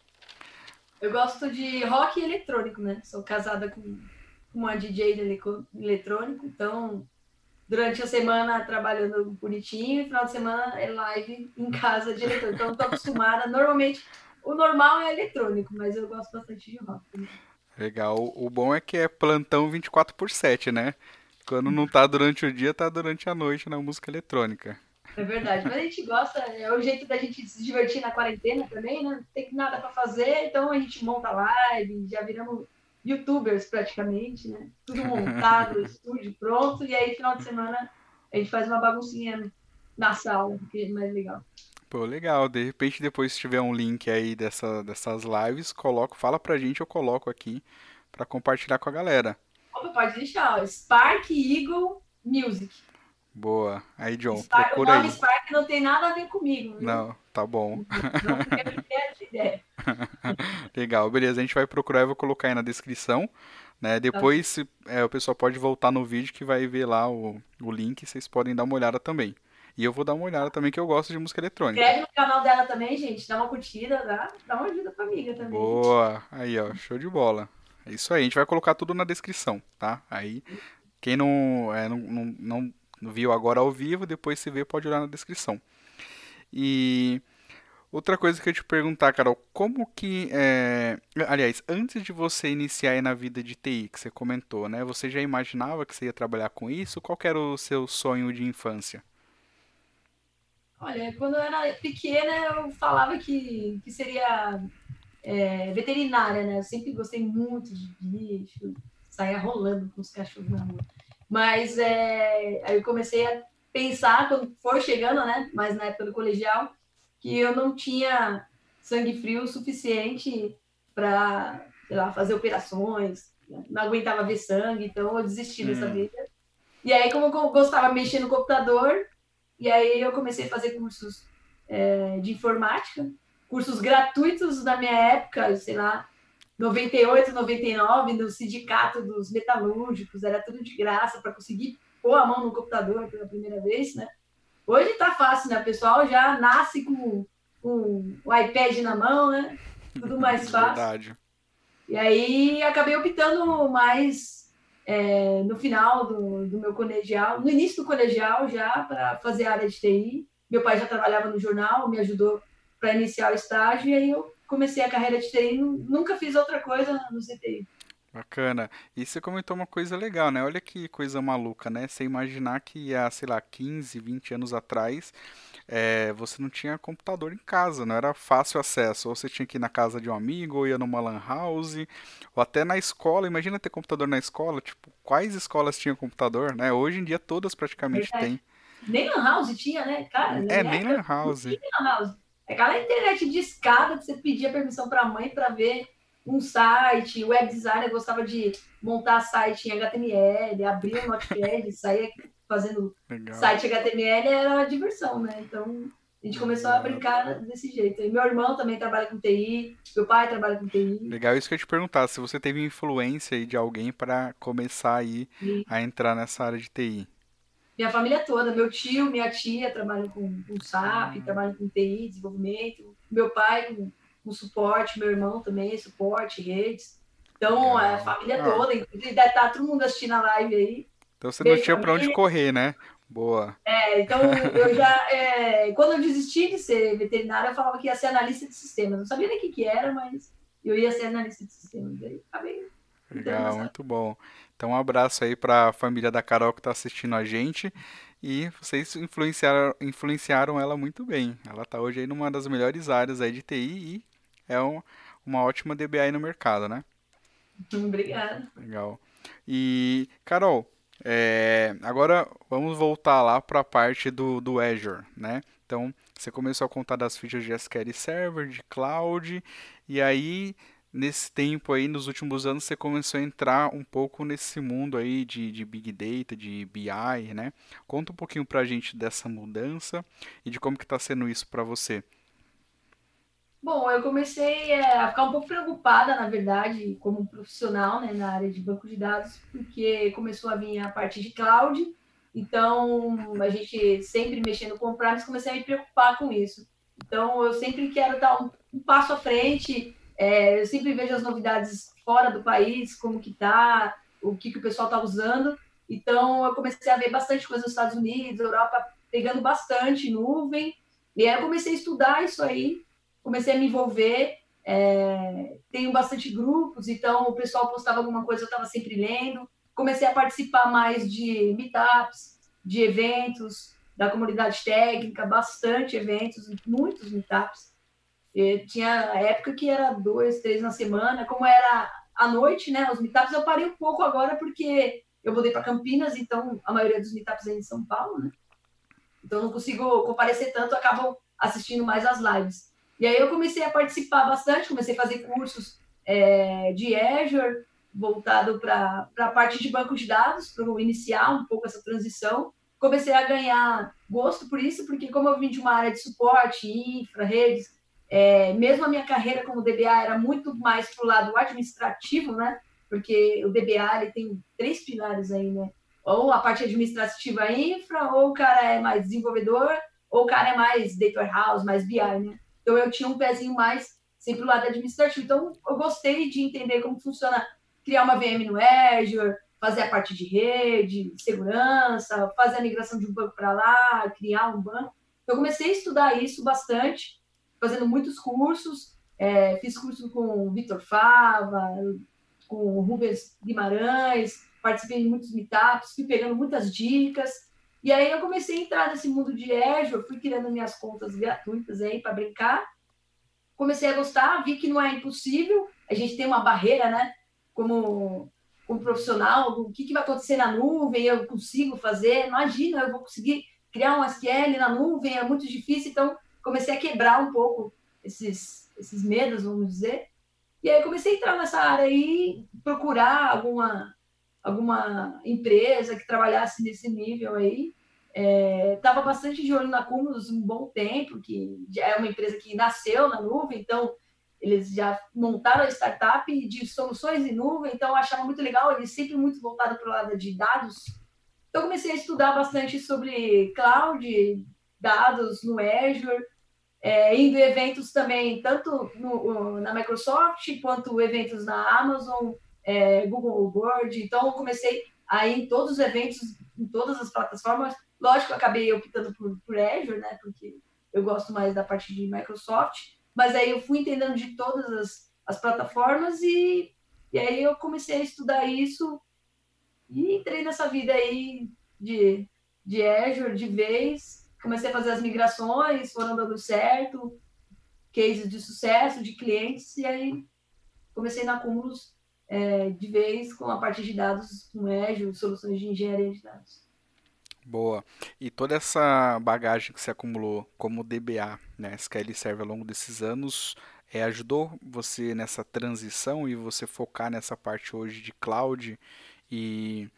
Speaker 3: Eu gosto de rock e eletrônico, né? Sou casada com uma DJ eletrônico, então durante a semana trabalhando bonitinho, e final de semana é live em casa eletrônico. Então, estou acostumada. Normalmente, o normal é eletrônico, mas eu gosto bastante de rock também.
Speaker 1: Legal. O bom é que é plantão 24 por 7, né? Quando não tá durante o dia, tá durante a noite na música eletrônica.
Speaker 3: É verdade, mas a gente gosta, é o jeito da gente se divertir na quarentena também, né? Não tem nada para fazer, então a gente monta live, já viramos youtubers praticamente, né? Tudo montado, estúdio pronto, e aí final de semana a gente faz uma baguncinha na sala, que é mais legal.
Speaker 1: Pô, legal. De repente, depois, se tiver um link aí dessa, dessas lives, coloco, fala pra gente, eu coloco aqui para compartilhar com a galera.
Speaker 3: Opa, pode deixar, ó. Spark Eagle Music.
Speaker 1: Boa. Aí, John, Spark, procura
Speaker 3: o nome
Speaker 1: aí.
Speaker 3: Spark não tem nada a ver comigo. Viu?
Speaker 1: Não, tá bom. Não, ideia. Legal, beleza. A gente vai procurar e vou colocar aí na descrição. Né? Tá. Depois é, o pessoal pode voltar no vídeo que vai ver lá o, o link. Vocês podem dar uma olhada também. E eu vou dar uma olhada também, que eu gosto de música eletrônica.
Speaker 3: Inscreve no canal dela também, gente. Dá uma curtida, dá, dá uma ajuda pra amiga também.
Speaker 1: Boa! Aí, ó, show de bola. É isso aí, a gente vai colocar tudo na descrição, tá? Aí, quem não, é, não, não, não viu agora ao vivo, depois se vê, pode olhar na descrição. E Outra coisa que eu te perguntar, Carol, como que. É... Aliás, antes de você iniciar na vida de TI, que você comentou, né? Você já imaginava que você ia trabalhar com isso? Qual era o seu sonho de infância?
Speaker 3: Olha, quando eu era pequena, eu falava que, que seria é, veterinária, né? Eu sempre gostei muito de bicho, saía rolando com os cachorros na rua. Mas é, aí eu comecei a pensar, quando for chegando, né? Mas na época do colegial, que eu não tinha sangue frio suficiente para fazer operações, não aguentava ver sangue, então eu desisti hum. dessa vida. E aí, como eu gostava de mexer no computador, e aí eu comecei a fazer cursos é, de informática, cursos gratuitos na minha época, sei lá, 98, 99, no sindicato dos metalúrgicos, era tudo de graça para conseguir pôr a mão no computador pela primeira vez, né? Hoje tá fácil, né? O pessoal já nasce com, com o iPad na mão, né? Tudo mais fácil. Verdade. E aí acabei optando mais é, no final do, do meu colegial, no início do colegial já, para fazer a área de TI. Meu pai já trabalhava no jornal, me ajudou para iniciar o estágio, e aí eu comecei a carreira de TI, nunca fiz outra coisa no CTI.
Speaker 1: Bacana. E você comentou uma coisa legal, né? Olha que coisa maluca, né? Você imaginar que há, sei lá, 15, 20 anos atrás, é, você não tinha computador em casa, não era fácil acesso. Ou você tinha que ir na casa de um amigo, ou ia numa lan house, ou até na escola. Imagina ter computador na escola, tipo, quais escolas tinham computador, né? Hoje em dia todas praticamente têm.
Speaker 3: Nem lan house tinha, né, cara?
Speaker 1: É, nem lan house. Nem lan house.
Speaker 3: É aquela internet de escada que você pedia permissão para a mãe para ver um site, o web designer gostava de montar site em HTML, abrir o Notepad, sair fazendo Legal. site HTML era diversão, né? Então a gente começou a brincar desse jeito. E meu irmão também trabalha com TI, meu pai trabalha com TI.
Speaker 1: Legal, isso que eu ia te perguntar, se você teve influência aí de alguém para começar aí a entrar nessa área de TI.
Speaker 3: Minha família toda, meu tio, minha tia trabalham com, com SAP, hum. trabalham com TI, desenvolvimento, meu pai com, com suporte, meu irmão também, suporte, redes. Então, é a família ah. toda, deve estar tá todo mundo assistindo a live aí.
Speaker 1: Então você não tinha para onde correr, né? Boa.
Speaker 3: É, então eu já. É, quando eu desisti de ser veterinária, eu falava que ia ser analista de sistemas. Não sabia nem o que, que era, mas eu ia ser analista de sistemas. Aí acabei.
Speaker 1: Legal, muito bom. Então, um abraço aí para a família da Carol que está assistindo a gente. E vocês influenciaram, influenciaram ela muito bem. Ela está hoje aí numa das melhores áreas aí de TI e é um, uma ótima DBA no mercado, né?
Speaker 3: Obrigada.
Speaker 1: Legal. E, Carol, é, agora vamos voltar lá para a parte do, do Azure, né? Então, você começou a contar das features de SQL Server, de Cloud, e aí nesse tempo aí, nos últimos anos, você começou a entrar um pouco nesse mundo aí de, de Big Data, de BI, né? Conta um pouquinho pra gente dessa mudança e de como que está sendo isso para você.
Speaker 3: Bom, eu comecei é, a ficar um pouco preocupada, na verdade, como profissional né, na área de banco de dados, porque começou a vir a parte de cloud, então a gente sempre mexendo com o comecei a me preocupar com isso. Então eu sempre quero estar um, um passo à frente, é, eu sempre vejo as novidades fora do país, como que tá, o que, que o pessoal está usando. Então, eu comecei a ver bastante coisa nos Estados Unidos, Europa pegando bastante nuvem. E aí eu comecei a estudar isso aí, comecei a me envolver. É, tenho bastante grupos, então o pessoal postava alguma coisa, eu estava sempre lendo. Comecei a participar mais de meetups, de eventos da comunidade técnica, bastante eventos, muitos meetups. E tinha época que era dois, três na semana, como era à noite, né? Os meetups eu parei um pouco agora porque eu mudei para Campinas, então a maioria dos meetups é em São Paulo, né? Então não consigo comparecer tanto, acabo assistindo mais as lives. E aí eu comecei a participar bastante, comecei a fazer cursos é, de Azure, voltado para a parte de banco de dados, para iniciar um pouco essa transição. Comecei a ganhar gosto por isso, porque como eu vim de uma área de suporte, infra, redes, é, mesmo a minha carreira como DBA era muito mais para o lado administrativo, né? Porque o DBA ele tem três pilares aí, né? Ou a parte administrativa infra, ou o cara é mais desenvolvedor, ou o cara é mais data warehouse, mais BI, né? Então eu tinha um pezinho mais sempre o lado administrativo. Então eu gostei de entender como funciona criar uma VM no Azure, fazer a parte de rede, segurança, fazer a migração de um banco para lá, criar um banco. Eu comecei a estudar isso bastante fazendo muitos cursos. É, fiz curso com o Vitor Fava, com o Rubens Guimarães, participei de muitos meetups, fui pegando muitas dicas. E aí eu comecei a entrar nesse mundo de Azure, fui criando minhas contas gratuitas aí para brincar. Comecei a gostar, vi que não é impossível, a gente tem uma barreira, né? Como, como profissional, o que, que vai acontecer na nuvem, eu consigo fazer, imagina, eu vou conseguir criar um SQL na nuvem, é muito difícil, então comecei a quebrar um pouco esses, esses medos, vamos dizer. E aí comecei a entrar nessa área aí, procurar alguma, alguma empresa que trabalhasse nesse nível aí. Estava é, bastante de olho na Cumulus um bom tempo, que já é uma empresa que nasceu na nuvem, então eles já montaram a startup de soluções em nuvem, então eu achava muito legal, eles sempre muito voltado para o lado de dados. Então comecei a estudar bastante sobre cloud, dados no Azure, é, indo em eventos também, tanto no, na Microsoft quanto eventos na Amazon, é, Google Board. Então, eu comecei a ir em todos os eventos, em todas as plataformas. Lógico, eu acabei optando por, por Azure, né? Porque eu gosto mais da parte de Microsoft. Mas aí eu fui entendendo de todas as, as plataformas e, e aí eu comecei a estudar isso e entrei nessa vida aí de, de Azure de vez comecei a fazer as migrações, foram dando certo, cases de sucesso de clientes, e aí comecei na Cumulus é, de vez com a parte de dados com Azure, soluções de engenharia de dados.
Speaker 1: Boa. E toda essa bagagem que você acumulou como DBA, né, SQL Server ao longo desses anos, é, ajudou você nessa transição e você focar nessa parte hoje de cloud e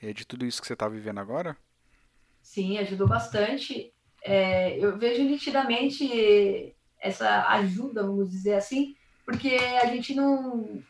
Speaker 1: é, de tudo isso que você está vivendo agora?
Speaker 3: Sim, ajudou bastante. É, eu vejo nitidamente essa ajuda, vamos dizer assim, porque a gente não,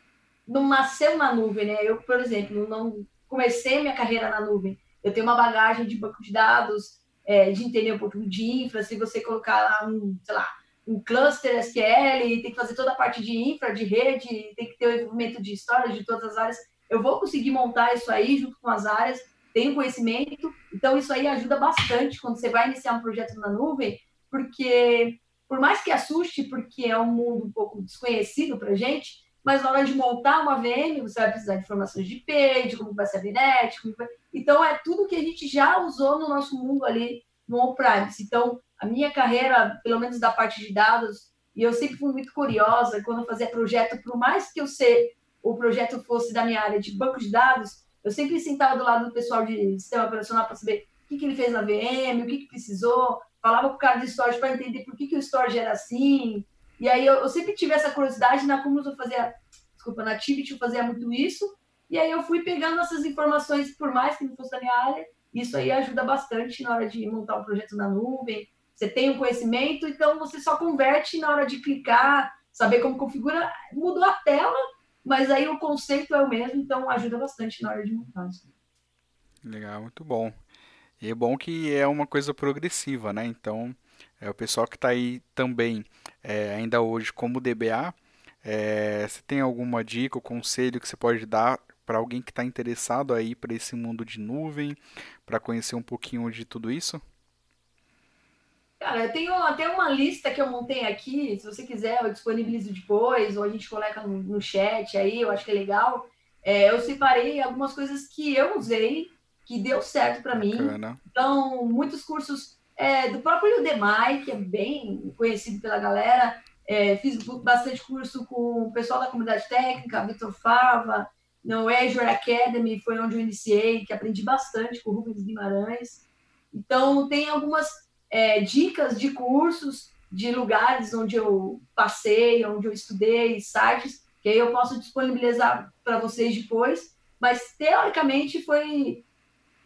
Speaker 3: não nasceu na nuvem, né? Eu, por exemplo, não comecei minha carreira na nuvem. Eu tenho uma bagagem de banco de dados, é, de entender um pouco de infra. Se você colocar lá um, sei lá, um cluster SQL, tem que fazer toda a parte de infra, de rede, tem que ter o envolvimento de história de todas as áreas. Eu vou conseguir montar isso aí junto com as áreas tem conhecimento. Então, isso aí ajuda bastante quando você vai iniciar um projeto na nuvem, porque, por mais que assuste, porque é um mundo um pouco desconhecido para a gente, mas na hora de montar uma VM, você vai precisar de informações de IP, de como vai ser a VNet. Vai... Então, é tudo que a gente já usou no nosso mundo ali no on-premise. Então, a minha carreira, pelo menos da parte de dados, e eu sempre fui muito curiosa quando eu fazia projeto, por mais que eu sei o projeto fosse da minha área de banco de dados, eu sempre sentava do lado do pessoal de sistema operacional para saber o que, que ele fez na VM, o que, que precisou, falava com o cara de storage para entender por que, que o storage era assim. E aí eu, eu sempre tive essa curiosidade, na Cumulus eu fazia, desculpa, na Activity eu fazia muito isso, e aí eu fui pegando essas informações, por mais que não fosse da minha área, isso aí ajuda bastante na hora de montar um projeto na nuvem, você tem o um conhecimento, então você só converte na hora de clicar, saber como configura, mudou a tela, mas aí o conceito é o mesmo, então ajuda bastante na hora de montar.
Speaker 1: Legal, muito bom. E é bom que é uma coisa progressiva, né? Então, é, o pessoal que está aí também, é, ainda hoje como DBA, é, você tem alguma dica ou conselho que você pode dar para alguém que está interessado aí para esse mundo de nuvem, para conhecer um pouquinho de tudo isso?
Speaker 3: Cara, eu tenho até uma lista que eu montei aqui. Se você quiser, eu disponibilizo depois, ou a gente coloca no, no chat aí, eu acho que é legal. É, eu separei algumas coisas que eu usei, que deu certo para mim. Então, muitos cursos é, do próprio Udemy, que é bem conhecido pela galera. É, fiz bastante curso com o pessoal da comunidade técnica, Vitor Fava, no Azure Academy, foi onde eu iniciei, que aprendi bastante com o Rubens Guimarães. Então, tem algumas é, dicas de cursos, de lugares onde eu passei, onde eu estudei, sites, que aí eu posso disponibilizar para vocês depois. Mas, teoricamente, foi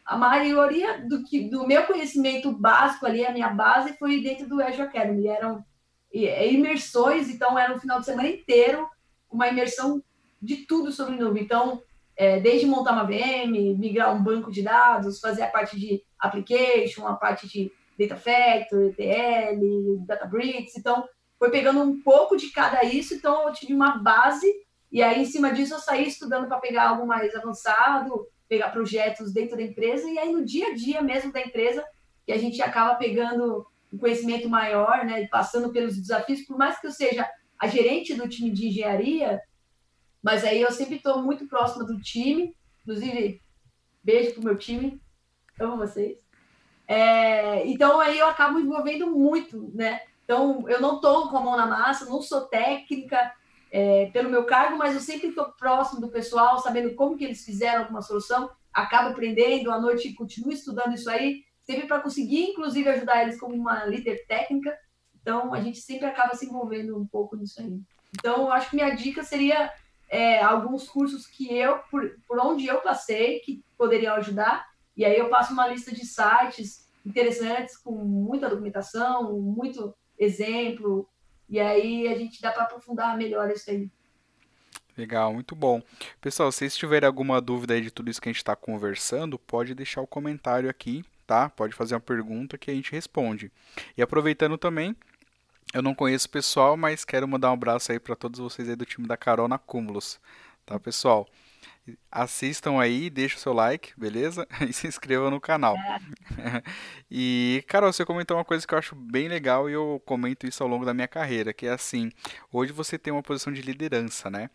Speaker 3: a maioria do, que, do meu conhecimento básico ali, a minha base, foi dentro do Azure Academy. Eram é, imersões, então era um final de semana inteiro, uma imersão de tudo sobre nuvem. Então, é, desde montar uma VM, migrar um banco de dados, fazer a parte de application, a parte de Data Factory, ETL, Databricks, então foi pegando um pouco de cada isso, então eu tive uma base. E aí em cima disso eu saí estudando para pegar algo mais avançado, pegar projetos dentro da empresa. E aí no dia a dia mesmo da empresa que a gente acaba pegando um conhecimento maior, né, passando pelos desafios, por mais que eu seja a gerente do time de engenharia, mas aí eu sempre estou muito próxima do time, inclusive beijo pro meu time, amo vocês. É, então aí eu acabo envolvendo muito, né? Então eu não estou com a mão na massa, não sou técnica é, pelo meu cargo, mas eu sempre estou próximo do pessoal, sabendo como que eles fizeram alguma solução, acabo aprendendo à noite continuo estudando isso aí, sempre para conseguir, inclusive, ajudar eles como uma líder técnica. Então a gente sempre acaba se envolvendo um pouco nisso aí. Então, eu acho que minha dica seria é, alguns cursos que eu, por, por onde eu passei, que poderiam ajudar. E aí eu passo uma lista de sites interessantes, com muita documentação, muito exemplo, e aí a gente dá para aprofundar melhor isso aí.
Speaker 1: Legal, muito bom. Pessoal, se vocês tiverem alguma dúvida aí de tudo isso que a gente está conversando, pode deixar o comentário aqui, tá? Pode fazer uma pergunta que a gente responde. E aproveitando também, eu não conheço o pessoal, mas quero mandar um abraço aí para todos vocês aí do time da Carol na Cúmulos, tá, pessoal? Assistam aí, deixa o seu like, beleza? E se inscreva no canal. E, Carol, você comentou uma coisa que eu acho bem legal e eu comento isso ao longo da minha carreira, que é assim, hoje você tem uma posição de liderança, né?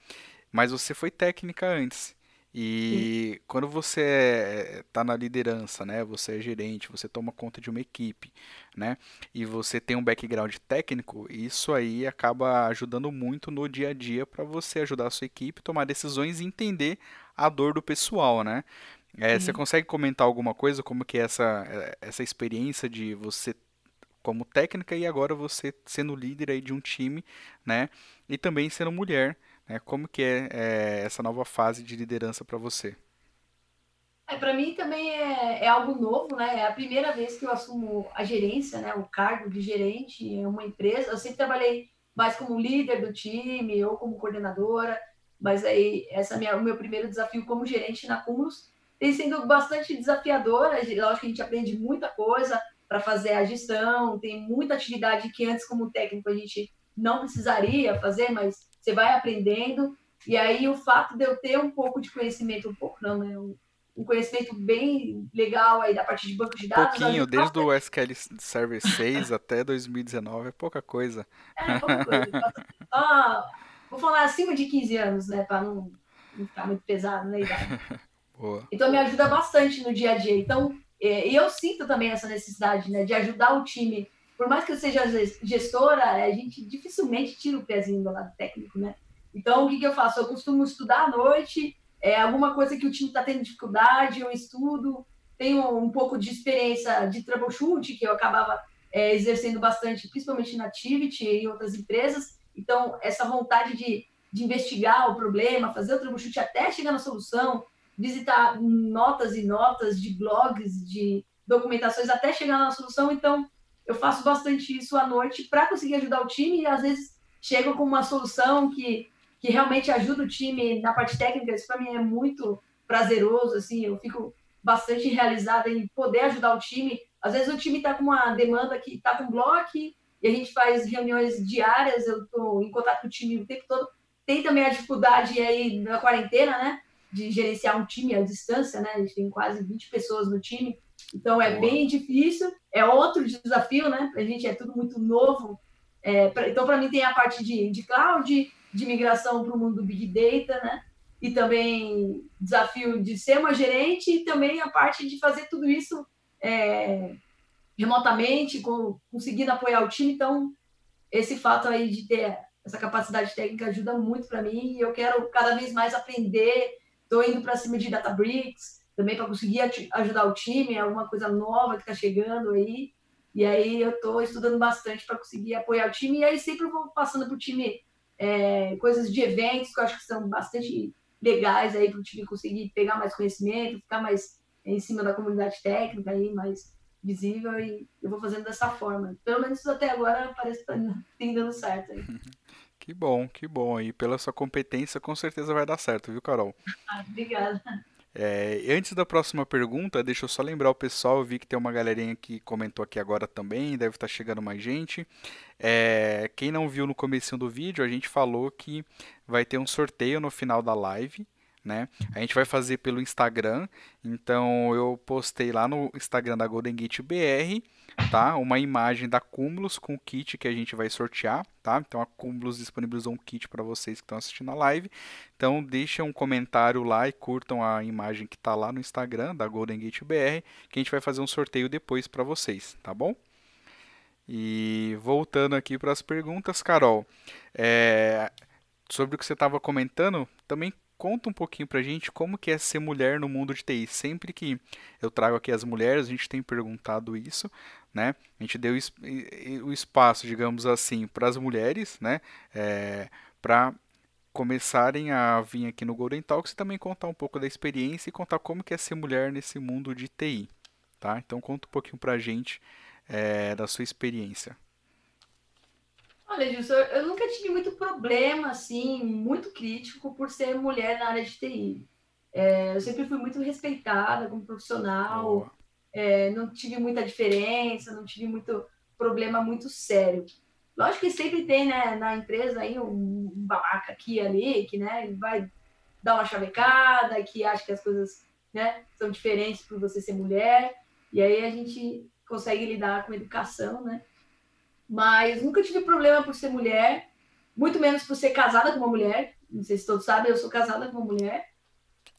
Speaker 1: Mas você foi técnica antes. E Sim. quando você está na liderança, né, você é gerente, você toma conta de uma equipe, né, e você tem um background técnico, isso aí acaba ajudando muito no dia a dia para você ajudar a sua equipe a tomar decisões e entender a dor do pessoal, né. É, você consegue comentar alguma coisa como que é essa, é, essa experiência de você como técnica e agora você sendo líder aí de um time, né, e também sendo mulher, né? Como que é, é essa nova fase de liderança para você?
Speaker 3: É, para mim também é, é, algo novo, né? É a primeira vez que eu assumo a gerência, né? O cargo de gerente em uma empresa. Eu sempre trabalhei mais como líder do time ou como coordenadora, mas aí essa é minha, o meu primeiro desafio como gerente na Cumulus tem sido bastante desafiador. Lógico que a gente aprende muita coisa para fazer a gestão, tem muita atividade que antes como técnico a gente não precisaria fazer, mas você vai aprendendo. E aí o fato de eu ter um pouco de conhecimento, um pouco não, né? Um, um conhecimento bem legal aí da parte de banco de dados.
Speaker 1: Pouquinho, desde o SQL Server 6 até 2019, é pouca coisa.
Speaker 3: É, pouca coisa. ah, vou falar acima de 15 anos, né? Para não, não, ficar muito pesado na idade. Boa. Então me ajuda bastante no dia a dia. Então, é, e eu sinto também essa necessidade, né? De ajudar o time por mais que eu seja gestora, a gente dificilmente tira o pezinho do lado técnico, né? Então, o que, que eu faço? Eu costumo estudar à noite, é, alguma coisa que o time está tendo dificuldade, eu estudo, tenho um pouco de experiência de troubleshoot, que eu acabava é, exercendo bastante, principalmente na Activity e em outras empresas. Então, essa vontade de, de investigar o problema, fazer o troubleshoot até chegar na solução, visitar notas e notas de blogs, de documentações até chegar na solução. Então, eu faço bastante isso à noite para conseguir ajudar o time e às vezes chego com uma solução que, que realmente ajuda o time na parte técnica. Isso para mim é muito prazeroso, assim, eu fico bastante realizada em poder ajudar o time. Às vezes o time está com uma demanda que está com bloco e a gente faz reuniões diárias, eu estou em contato com o time o tempo todo. Tem também a dificuldade aí na quarentena, né? De gerenciar um time à distância, né? A gente tem quase 20 pessoas no time. Então é Boa. bem difícil, é outro desafio, né? Para a gente é tudo muito novo. É, pra, então, para mim, tem a parte de, de cloud, de migração para o mundo do Big Data, né? E também desafio de ser uma gerente e também a parte de fazer tudo isso é, remotamente, com, conseguindo apoiar o time. Então, esse fato aí de ter essa capacidade técnica ajuda muito para mim e eu quero cada vez mais aprender. Estou indo para cima de Databricks, também para conseguir ajudar o time, alguma coisa nova que está chegando aí. E aí eu estou estudando bastante para conseguir apoiar o time. E aí sempre vou passando para o time é, coisas de eventos que eu acho que são bastante legais aí para o time conseguir pegar mais conhecimento, ficar mais em cima da comunidade técnica aí, mais visível e eu vou fazendo dessa forma. Pelo menos até agora parece que tá tem dando certo aí.
Speaker 1: Que bom, que bom. E pela sua competência, com certeza vai dar certo, viu, Carol?
Speaker 3: Ah, obrigada.
Speaker 1: É, antes da próxima pergunta, deixa eu só lembrar o pessoal, eu vi que tem uma galerinha que comentou aqui agora também, deve estar chegando mais gente. É, quem não viu no começo do vídeo, a gente falou que vai ter um sorteio no final da live né? A gente vai fazer pelo Instagram, então eu postei lá no Instagram da Golden Gate BR, tá? Uma imagem da Cumulus com o kit que a gente vai sortear, tá? Então a Cumulus disponibilizou um kit para vocês que estão assistindo a live. Então deixem um comentário lá e curtam a imagem que está lá no Instagram da Golden Gate BR, que a gente vai fazer um sorteio depois para vocês, tá bom? E voltando aqui para as perguntas, Carol, é, sobre o que você estava comentando, também conta um pouquinho pra gente como que é ser mulher no mundo de TI. Sempre que eu trago aqui as mulheres, a gente tem perguntado isso, né? A gente deu o espaço, digamos assim, para as mulheres, né? É, para começarem a vir aqui no Golden Talks e também contar um pouco da experiência e contar como que é ser mulher nesse mundo de TI, tá? Então conta um pouquinho pra gente é, da sua experiência.
Speaker 3: Olha, Gilson, eu nunca tive muito problema, assim, muito crítico por ser mulher na área de TI. É, eu sempre fui muito respeitada como profissional, é, não tive muita diferença, não tive muito problema muito sério. Lógico que sempre tem, né, na empresa aí um, babaca aqui e ali, que, né, vai dar uma chavecada, que acha que as coisas, né, são diferentes por você ser mulher, e aí a gente consegue lidar com educação, né? Mas nunca tive problema por ser mulher, muito menos por ser casada com uma mulher. Não sei se todos sabem, eu sou casada com uma mulher.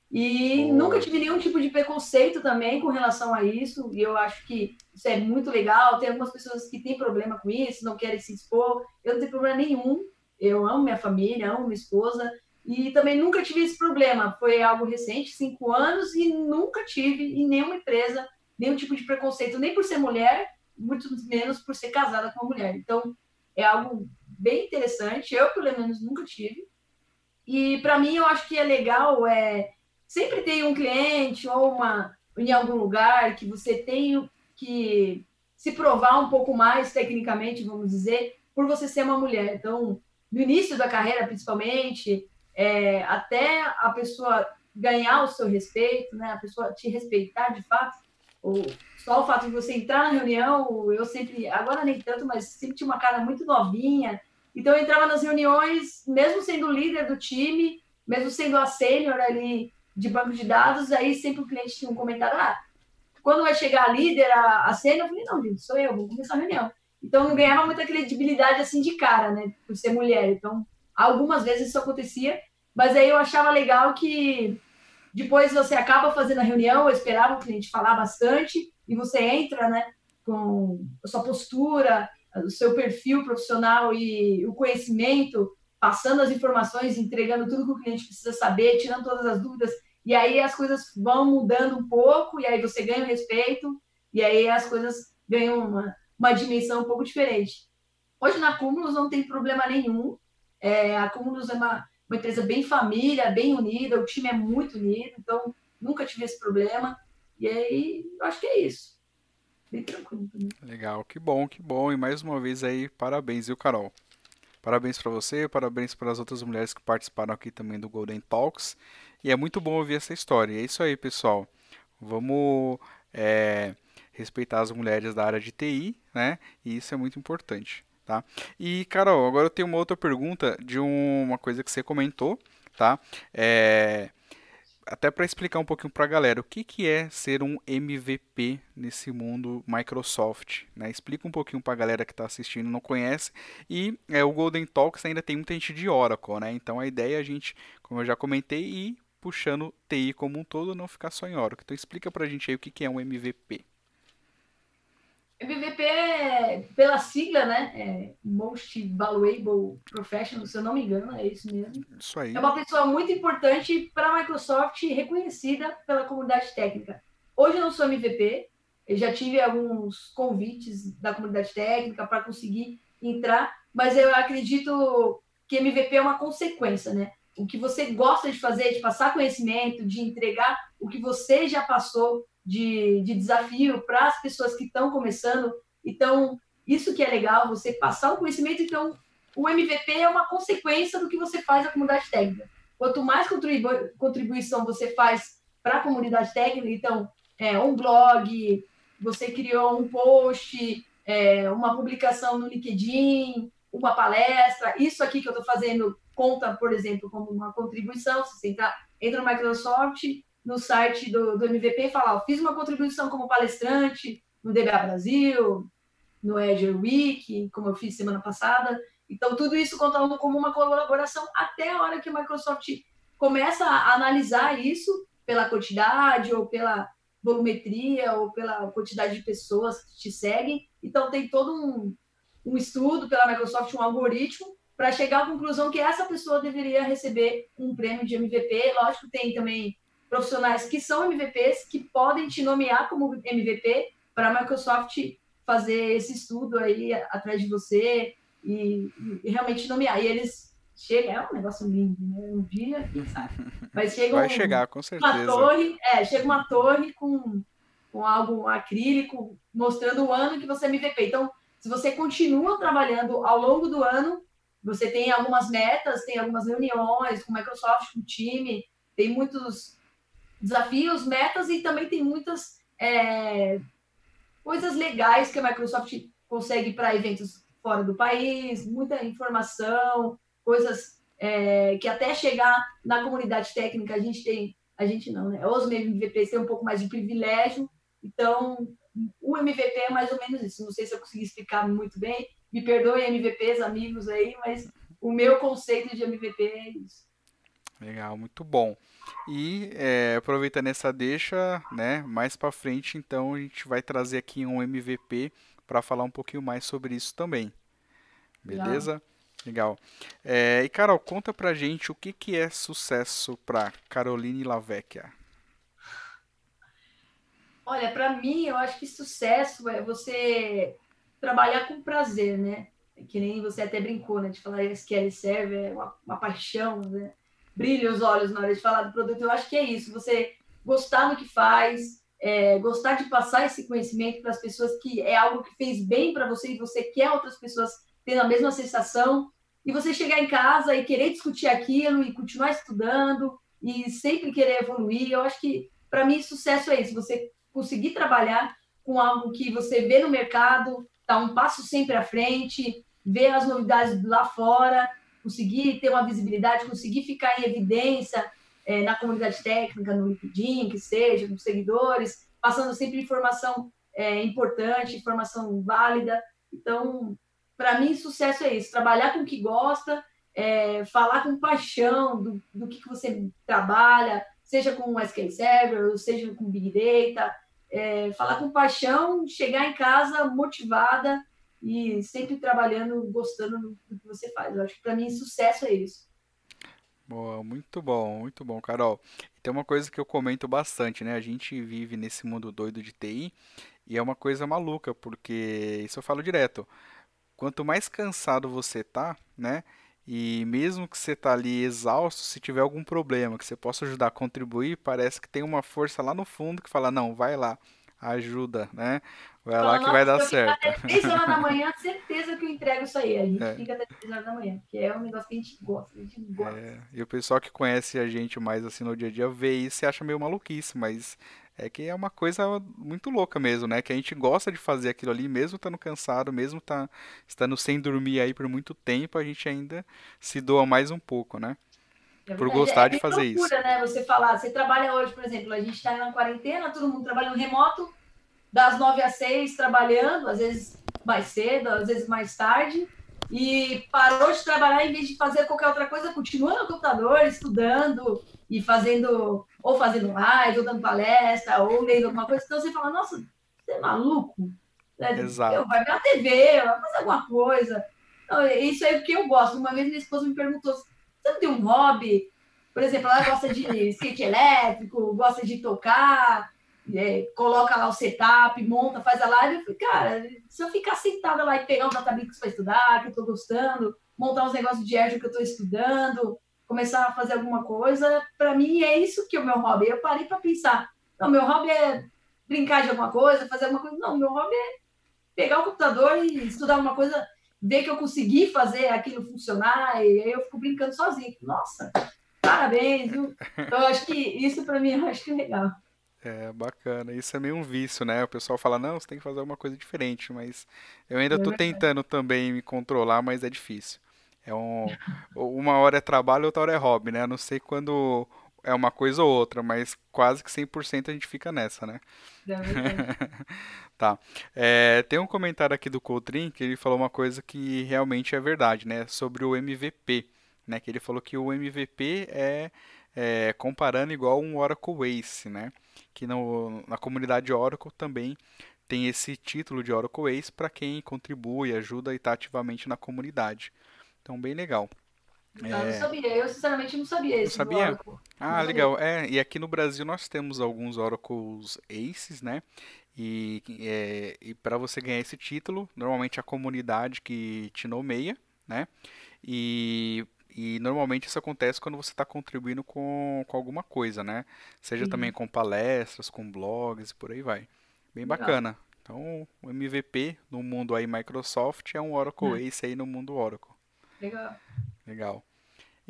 Speaker 3: E nunca tive nenhum tipo de preconceito também com relação a isso. E eu acho que isso é muito legal. Tem algumas pessoas que têm problema com isso, não querem se expor. Eu não tenho problema nenhum. Eu amo minha família, amo minha esposa. E também nunca tive esse problema. Foi algo recente, cinco anos, e nunca tive em nenhuma empresa nenhum tipo de preconceito, nem por ser mulher, muito menos por ser casada com uma mulher. Então, é algo bem interessante. Eu, pelo menos, nunca tive. E para mim, eu acho que é legal é sempre tem um cliente ou uma em algum lugar que você tem que se provar um pouco mais tecnicamente, vamos dizer, por você ser uma mulher. Então, no início da carreira, principalmente, é, até a pessoa ganhar o seu respeito, né, a pessoa te respeitar de fato, só o fato de você entrar na reunião, eu sempre, agora nem tanto, mas sempre tinha uma cara muito novinha. Então, eu entrava nas reuniões, mesmo sendo líder do time, mesmo sendo a sênior ali de banco de dados, aí sempre o cliente tinha um comentário, ah, quando vai chegar a líder, a, a cena, eu falei, não, gente, sou eu, vou começar a reunião. Então, não ganhava muita credibilidade assim de cara, né, por ser mulher. Então, algumas vezes isso acontecia, mas aí eu achava legal que depois você acaba fazendo a reunião, eu esperava o cliente falar bastante, e você entra, né, com a sua postura, o seu perfil profissional e o conhecimento passando as informações, entregando tudo que o cliente precisa saber, tirando todas as dúvidas, e aí as coisas vão mudando um pouco, e aí você ganha o respeito, e aí as coisas ganham uma, uma dimensão um pouco diferente. Hoje na Cúmulos não tem problema nenhum, é, a Cúmulos é uma, uma empresa bem família, bem unida, o time é muito unido, então nunca tive esse problema, e aí acho que é isso. Bem tranquilo.
Speaker 1: Legal, que bom, que bom, e mais uma vez aí, parabéns, viu, Carol? Parabéns para você, parabéns para as outras mulheres que participaram aqui também do Golden Talks. E é muito bom ouvir essa história. E é isso aí, pessoal. Vamos é, respeitar as mulheres da área de TI, né? E isso é muito importante, tá? E, Carol, agora eu tenho uma outra pergunta de uma coisa que você comentou, tá? É, até para explicar um pouquinho para a galera, o que, que é ser um MVP nesse mundo Microsoft? Né? Explica um pouquinho para a galera que está assistindo, não conhece. E é, o Golden Talks ainda tem muita gente de Oracle, né? Então a ideia é a gente, como eu já comentei, ir puxando TI como um todo, não ficar só em Oracle. Então explica para a gente aí o que, que é um MVP.
Speaker 3: MVP é, pela sigla, né? É Most Valuable Professional, se eu não me engano, é isso mesmo.
Speaker 1: Isso aí.
Speaker 3: É uma pessoa muito importante para a Microsoft, reconhecida pela comunidade técnica. Hoje eu não sou MVP, eu já tive alguns convites da comunidade técnica para conseguir entrar, mas eu acredito que MVP é uma consequência, né? O que você gosta de fazer, de passar conhecimento, de entregar o que você já passou de, de desafio para as pessoas que estão começando. Então, isso que é legal, você passar o conhecimento. Então, o MVP é uma consequência do que você faz na comunidade técnica. Quanto mais contribuição você faz para a comunidade técnica, então, é, um blog, você criou um post, é, uma publicação no LinkedIn, uma palestra, isso aqui que eu estou fazendo conta, por exemplo, como uma contribuição. Se você entrar, entra no Microsoft, no site do, do MVP falar, fiz uma contribuição como palestrante no DBA Brasil, no Azure Week, como eu fiz semana passada. Então, tudo isso contando como uma colaboração até a hora que a Microsoft começa a analisar isso pela quantidade ou pela volumetria ou pela quantidade de pessoas que te seguem. Então, tem todo um, um estudo pela Microsoft, um algoritmo, para chegar à conclusão que essa pessoa deveria receber um prêmio de MVP. Lógico, tem também profissionais que são MVPs, que podem te nomear como MVP para a Microsoft fazer esse estudo aí atrás de você e, e, realmente nomear. E eles chega, é um negócio lindo, né? Um dia, sabe. Mas chega
Speaker 1: Vai
Speaker 3: um,
Speaker 1: chegar, com certeza.
Speaker 3: uma torre, é, chega uma torre com, com algo acrílico mostrando o ano que você é MVP. Então, se você continua trabalhando ao longo do ano, você tem algumas metas, tem algumas reuniões com Microsoft, com o time, tem muitos desafios, metas e também tem muitas é, coisas legais que a Microsoft consegue para eventos fora do país, muita informação, coisas é, que até chegar na comunidade técnica a gente tem, a gente não, né? Os MVPs têm um pouco mais de privilégio, então o MVP é mais ou menos isso. Não sei se eu consegui explicar muito bem, me perdoem MVPs, amigos aí, mas o meu conceito de MVP é isso.
Speaker 1: Legal, muito bom. E é, aproveitando essa deixa, né, mais para frente, então a gente vai trazer aqui um MVP para falar um pouquinho mais sobre isso também. Beleza? Legal. É, e Carol, conta pra gente o que, que é sucesso para Caroline Lavecchia.
Speaker 3: Olha, para mim, eu acho que sucesso é você trabalhar com prazer, né? Que nem você até brincou, né? De falar SQL Server é uma, uma paixão, né? Brilha os olhos na hora de falar do produto. Eu acho que é isso. Você gostar do que faz, é, gostar de passar esse conhecimento para as pessoas que é algo que fez bem para você e você quer outras pessoas tendo a mesma sensação. E você chegar em casa e querer discutir aquilo e continuar estudando e sempre querer evoluir. Eu acho que, para mim, sucesso é isso. Você conseguir trabalhar com algo que você vê no mercado, tá um passo sempre à frente, ver as novidades lá fora, conseguir ter uma visibilidade, conseguir ficar em evidência é, na comunidade técnica, no LinkedIn, que seja, com seguidores, passando sempre informação é, importante, informação válida. Então, para mim, sucesso é isso: trabalhar com o que gosta, é, falar com paixão do, do que, que você trabalha, seja com SQL Server, seja com Big Data, é, falar com paixão, chegar em casa motivada e sempre trabalhando, gostando do que você faz. Eu acho que para mim sucesso é isso.
Speaker 1: Boa, muito bom, muito bom, Carol. Tem uma coisa que eu comento bastante, né? A gente vive nesse mundo doido de TI e é uma coisa maluca, porque isso eu falo direto. Quanto mais cansado você tá, né? E mesmo que você tá ali exausto, se tiver algum problema que você possa ajudar a contribuir, parece que tem uma força lá no fundo que fala, não, vai lá, ajuda, né? Vai lá que vai dar certo.
Speaker 3: Até 3 horas da manhã, certeza que eu entrego isso aí. A gente é. fica até 3 horas da manhã, que é um negócio que a gente gosta, a gente gosta. É.
Speaker 1: E o pessoal que conhece a gente mais assim no dia a dia vê isso e acha meio maluquice, mas é que é uma coisa muito louca mesmo, né? Que a gente gosta de fazer aquilo ali, mesmo estando cansado, mesmo tá, estando sem dormir aí por muito tempo, a gente ainda se doa mais um pouco, né? É por gostar é, de fazer loucura,
Speaker 3: isso. né? Você falar, você trabalha hoje, por exemplo, a gente está na quarentena, todo mundo trabalhando remoto, das nove às seis trabalhando, às vezes mais cedo, às vezes mais tarde, e parou de trabalhar em vez de fazer qualquer outra coisa, continua no computador, estudando, e fazendo, ou fazendo live, ou dando palestra, ou lendo alguma coisa, então você fala, nossa, você é maluco?
Speaker 1: Né? Exato.
Speaker 3: Eu, vai ver a TV, vai fazer alguma coisa. Então, isso é o que eu gosto. Uma vez minha esposa me perguntou, você não tem um hobby? Por exemplo, ela gosta de skate elétrico, gosta de tocar, é, coloca lá o setup, monta, faz a live. Eu falei, cara, se eu ficar sentada lá e pegar um database para estudar, que eu estou gostando, montar uns negócios de Azure que eu estou estudando, começar a fazer alguma coisa, para mim é isso que é o meu hobby. Eu parei para pensar, não, meu hobby é brincar de alguma coisa, fazer alguma coisa. Não, meu hobby é pegar o computador e estudar alguma coisa, ver que eu consegui fazer aquilo funcionar, e aí eu fico brincando sozinho. Nossa, parabéns, viu? Então, eu acho que isso para mim eu acho que é legal.
Speaker 1: É bacana, isso é meio um vício, né? O pessoal fala, não, você tem que fazer alguma coisa diferente, mas eu ainda estou é tentando também me controlar, mas é difícil. É um, uma hora é trabalho, outra hora é hobby, né? Não sei quando é uma coisa ou outra, mas quase que 100% a gente fica nessa, né? É tá. É, tem um comentário aqui do Coutrin que ele falou uma coisa que realmente é verdade, né? Sobre o MVP, né? Que ele falou que o MVP é, é comparando igual um Oracle Ace, né? Que no, na comunidade Oracle também tem esse título de Oracle Ace para quem contribui, ajuda e está ativamente na comunidade. Então, bem legal.
Speaker 3: Eu é... não sabia, eu sinceramente não sabia isso.
Speaker 1: Sabia? Ah, legal. É, e aqui no Brasil nós temos alguns Oracles Aces, né? E, é, e para você ganhar esse título, normalmente a comunidade que te nomeia, né? E e normalmente isso acontece quando você está contribuindo com, com alguma coisa, né? Seja uhum. também com palestras, com blogs e por aí vai. Bem Legal. bacana. Então, o MVP no mundo aí Microsoft é um Oracle uhum. Ace aí no mundo Oracle.
Speaker 3: Legal.
Speaker 1: Legal.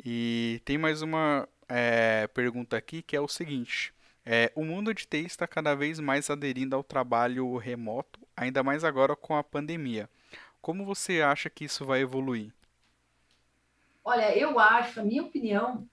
Speaker 1: E tem mais uma é, pergunta aqui que é o seguinte. É, o mundo de TI está cada vez mais aderindo ao trabalho remoto, ainda mais agora com a pandemia. Como você acha que isso vai evoluir?
Speaker 3: Olha, eu acho, a minha opinião,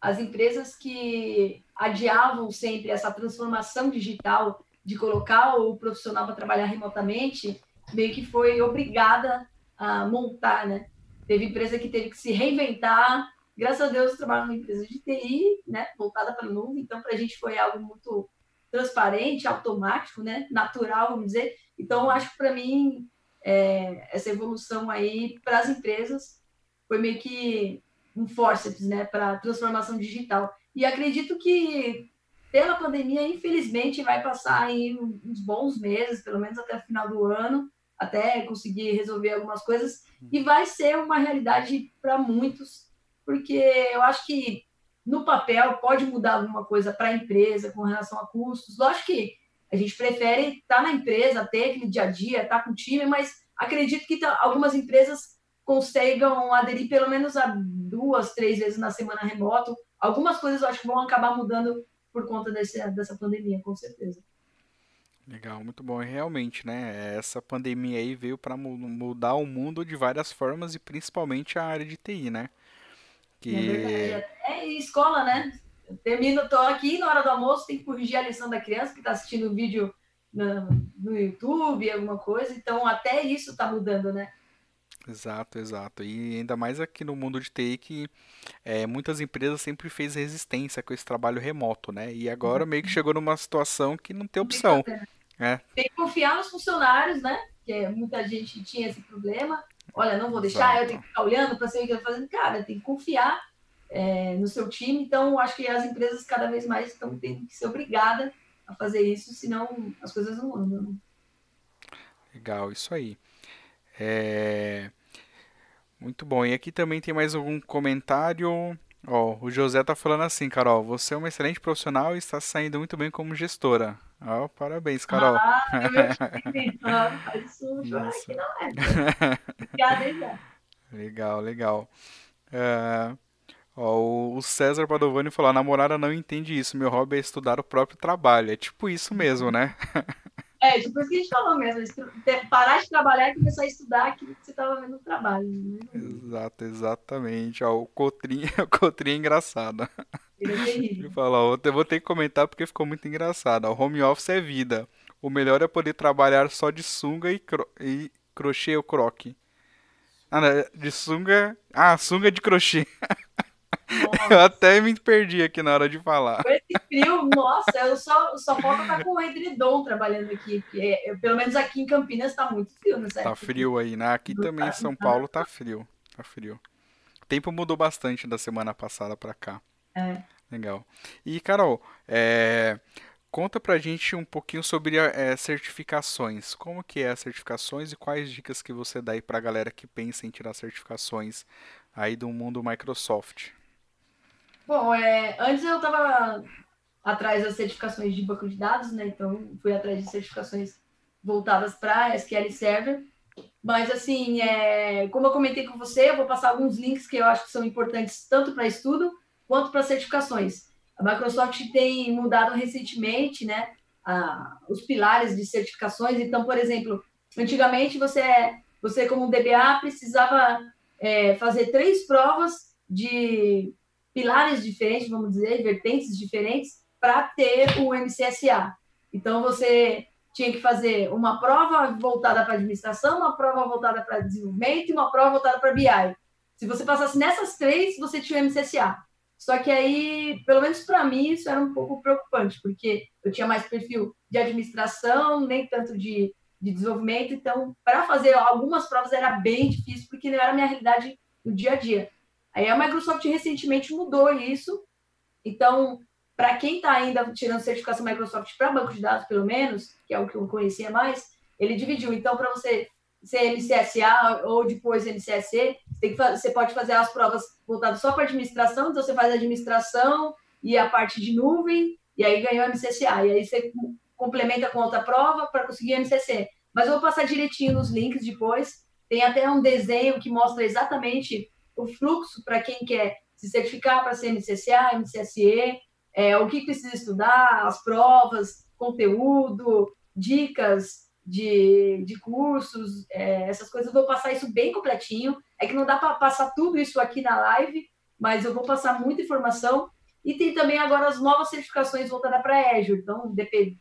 Speaker 3: as empresas que adiavam sempre essa transformação digital de colocar o profissional para trabalhar remotamente, meio que foi obrigada a montar, né? Teve empresa que teve que se reinventar. Graças a Deus, eu trabalho numa empresa de TI, né? Voltada para nuvem, então para a gente foi algo muito transparente, automático, né? Natural, vamos dizer. Então, acho que para mim é, essa evolução aí para as empresas foi meio que um forceps, né, para transformação digital. E acredito que pela pandemia, infelizmente, vai passar aí uns bons meses, pelo menos até o final do ano, até conseguir resolver algumas coisas, e vai ser uma realidade para muitos, porque eu acho que no papel pode mudar alguma coisa para a empresa com relação a custos. Lógico que a gente prefere estar tá na empresa, ter aquele dia a dia, estar tá com o time, mas acredito que tá, algumas empresas consigam aderir pelo menos a duas, três vezes na semana remoto. Algumas coisas eu acho que vão acabar mudando por conta desse, dessa pandemia, com certeza.
Speaker 1: Legal, muito bom. E realmente, né? Essa pandemia aí veio para mudar o mundo de várias formas e principalmente a área de TI, né?
Speaker 3: Que... É verdade. É escola, né? Eu termino, tô aqui na hora do almoço, tem que corrigir a lição da criança que está assistindo o vídeo no, no YouTube, alguma coisa. Então, até isso está mudando, né?
Speaker 1: Exato, exato. E ainda mais aqui no mundo de TI que é, muitas empresas sempre fez resistência com esse trabalho remoto, né? E agora meio que chegou numa situação que não tem opção.
Speaker 3: É. Tem que confiar nos funcionários, né? Que muita gente tinha esse problema. Olha, não vou deixar, Exato. eu tenho que ficar olhando para saber o que eu estou fazendo. Cara, tem que confiar é, no seu time. Então, acho que as empresas cada vez mais estão tendo que ser obrigadas a fazer isso, senão as coisas não andam. Né?
Speaker 1: Legal, isso aí. É... Muito bom. E aqui também tem mais algum comentário. Ó, o José tá falando assim, Carol, você é uma excelente profissional e está saindo muito bem como gestora. Ó, parabéns, Carol.
Speaker 3: Ah, eu isso, isso. que não é. Obrigada,
Speaker 1: Legal, legal. É... Ó, o César Padovani falou: a namorada não entende isso, meu hobby é estudar o próprio trabalho. É tipo isso mesmo, né?
Speaker 3: É, tipo isso que a gente falou mesmo, parar de trabalhar e começar a estudar aquilo que você estava vendo no trabalho. Né?
Speaker 1: Exato, exatamente. Ó, o Cotrim, o Cotrim é engraçado.
Speaker 3: Ele é terrível.
Speaker 1: Eu vou ter que comentar porque ficou muito engraçado. O home office é vida. O melhor é poder trabalhar só de sunga e, cro e crochê ou croque. Ah, não, de sunga. Ah, sunga de crochê. Eu até me perdi aqui na hora de falar.
Speaker 3: Com esse frio, nossa, eu só, só falta estar tá com o edredom trabalhando aqui. É, pelo menos aqui em Campinas está muito frio, né?
Speaker 1: Tá frio aí, né? Aqui também em São Paulo tá frio. Tá frio. O tempo mudou bastante da semana passada para cá.
Speaker 3: É.
Speaker 1: Legal. E, Carol, é, conta pra gente um pouquinho sobre é, certificações. Como que é as certificações e quais dicas que você dá aí pra galera que pensa em tirar certificações aí do mundo Microsoft?
Speaker 3: Bom, é, antes eu estava atrás das certificações de banco de dados, né? Então fui atrás de certificações voltadas para SQL Server. Mas assim, é, como eu comentei com você, eu vou passar alguns links que eu acho que são importantes tanto para estudo quanto para certificações. A Microsoft tem mudado recentemente, né, a, os pilares de certificações. Então, por exemplo, antigamente você, você como DBA precisava é, fazer três provas de pilares diferentes, vamos dizer, vertentes diferentes, para ter o MCSA. Então, você tinha que fazer uma prova voltada para administração, uma prova voltada para desenvolvimento e uma prova voltada para BI. Se você passasse nessas três, você tinha o MCSA. Só que aí, pelo menos para mim, isso era um pouco preocupante, porque eu tinha mais perfil de administração, nem tanto de, de desenvolvimento. Então, para fazer algumas provas era bem difícil, porque não era a minha realidade no dia a dia. Aí a Microsoft recentemente mudou isso. Então, para quem está ainda tirando certificação Microsoft para banco de dados, pelo menos, que é o que eu conhecia mais, ele dividiu. Então, para você ser MCSA ou depois MCSE, você, você pode fazer as provas voltadas só para administração, então você faz a administração e a parte de nuvem, e aí ganhou MCSA. E aí você complementa com outra prova para conseguir MCC. Mas eu vou passar direitinho nos links depois. Tem até um desenho que mostra exatamente o fluxo para quem quer se certificar para ser MCCA, MCSE, é, o que precisa estudar, as provas, conteúdo, dicas de, de cursos, é, essas coisas. Eu vou passar isso bem completinho. É que não dá para passar tudo isso aqui na live, mas eu vou passar muita informação. E tem também agora as novas certificações voltadas para Azure. Então, DP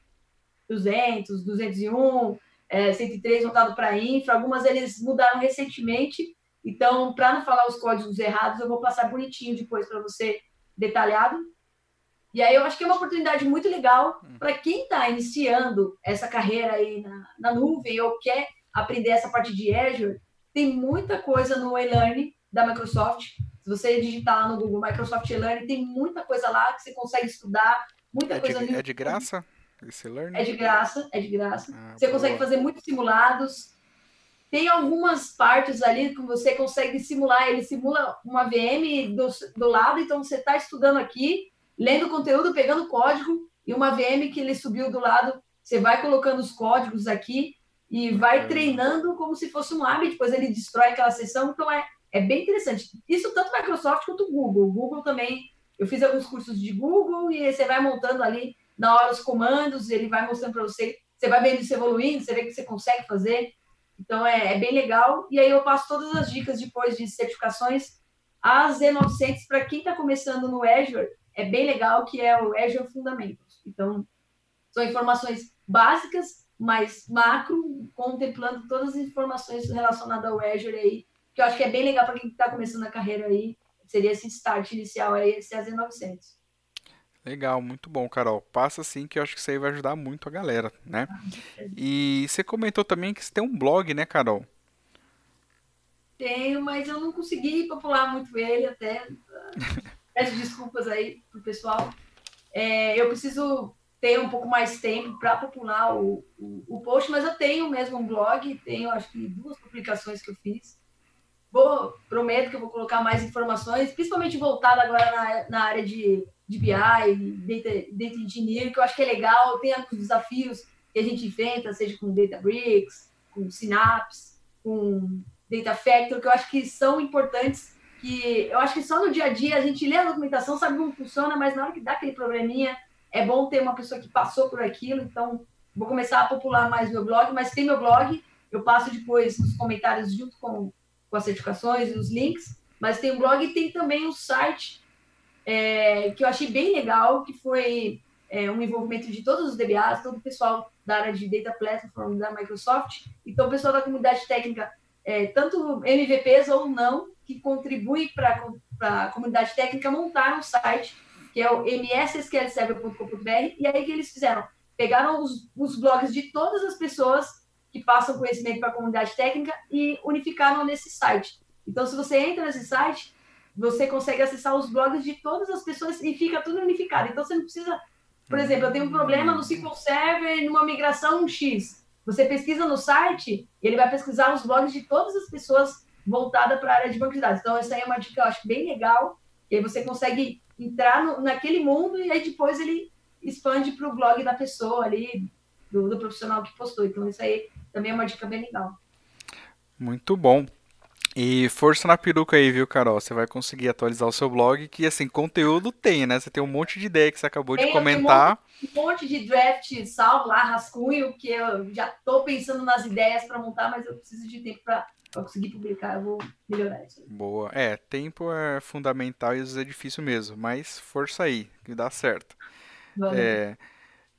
Speaker 3: 200, 201, é, 103 voltado para infra. Algumas eles mudaram recentemente. Então, para não falar os códigos errados, eu vou passar bonitinho depois para você, detalhado. E aí eu acho que é uma oportunidade muito legal hum. para quem está iniciando essa carreira aí na, na, nuvem ou quer aprender essa parte de Azure. Tem muita coisa no e-learning da Microsoft. Se você digitar lá no Google Microsoft e-learning, tem muita coisa lá que você consegue estudar, muita
Speaker 1: é
Speaker 3: coisa
Speaker 1: de, É de graça? Esse
Speaker 3: learning? É de graça, é de graça. Ah, você boa. consegue fazer muitos simulados. Tem algumas partes ali que você consegue simular. Ele simula uma VM do, do lado, então você está estudando aqui, lendo conteúdo, pegando código, e uma VM que ele subiu do lado, você vai colocando os códigos aqui e vai treinando como se fosse um hábito, depois ele destrói aquela sessão, então é, é bem interessante. Isso tanto Microsoft quanto Google. Google também, eu fiz alguns cursos de Google e você vai montando ali na hora os comandos, ele vai mostrando para você, você vai vendo isso evoluindo, você vê que você consegue fazer. Então é, é bem legal. E aí eu passo todas as dicas depois de certificações. A Z900, para quem está começando no Azure, é bem legal, que é o Azure Fundamentals. Então, são informações básicas, mas macro, contemplando todas as informações relacionadas ao Azure aí, que eu acho que é bem legal para quem está começando a carreira aí. Seria esse start inicial aí, esse AZ900.
Speaker 1: Legal, muito bom, Carol. Passa sim que eu acho que isso aí vai ajudar muito a galera, né? E você comentou também que você tem um blog, né, Carol?
Speaker 3: Tenho, mas eu não consegui popular muito ele até. Peço desculpas aí pro pessoal. É, eu preciso ter um pouco mais tempo para popular o, o, o, post, mas eu tenho mesmo um blog, tenho acho que duas publicações que eu fiz. Vou, prometo que eu vou colocar mais informações, principalmente voltada agora na, na área de de BI, data, data engineering, que eu acho que é legal, tem os desafios que a gente enfrenta, seja com Databricks, com Synapse, com Data Factor, que eu acho que são importantes, que eu acho que só no dia a dia a gente lê a documentação, sabe como funciona, mas na hora que dá aquele probleminha, é bom ter uma pessoa que passou por aquilo, então vou começar a popular mais meu blog, mas tem meu blog, eu passo depois nos comentários junto com, com as certificações e os links, mas tem o blog e tem também o site é, que eu achei bem legal, que foi é, um envolvimento de todos os DBAs, todo o pessoal da área de Data Platform da Microsoft, então o pessoal da comunidade técnica, é, tanto MVPs ou não, que contribui para a comunidade técnica montar um site, que é o mssqlserver.com.br, e aí que eles fizeram? Pegaram os, os blogs de todas as pessoas que passam conhecimento para a comunidade técnica e unificaram nesse site. Então, se você entra nesse site, você consegue acessar os blogs de todas as pessoas e fica tudo unificado. Então você não precisa, por exemplo, eu tenho um problema no SQL Server numa migração X. Você pesquisa no site, ele vai pesquisar os blogs de todas as pessoas voltadas para a área de banco de dados. Então essa aí é uma dica que eu acho bem legal. E aí você consegue entrar no, naquele mundo e aí depois ele expande para o blog da pessoa ali, do, do profissional que postou. Então isso aí também é uma dica bem legal.
Speaker 1: Muito bom. E força na peruca aí, viu, Carol? Você vai conseguir atualizar o seu blog, que assim, conteúdo tem, né? Você tem um monte de ideia que você acabou de comentar.
Speaker 3: Um monte, de draft salvo lá, rascunho, que eu já tô pensando nas ideias para montar, mas eu preciso de tempo para conseguir publicar, eu vou melhorar isso.
Speaker 1: Boa. É, tempo é fundamental e às vezes é difícil mesmo, mas força aí, que dá certo. Valeu. É,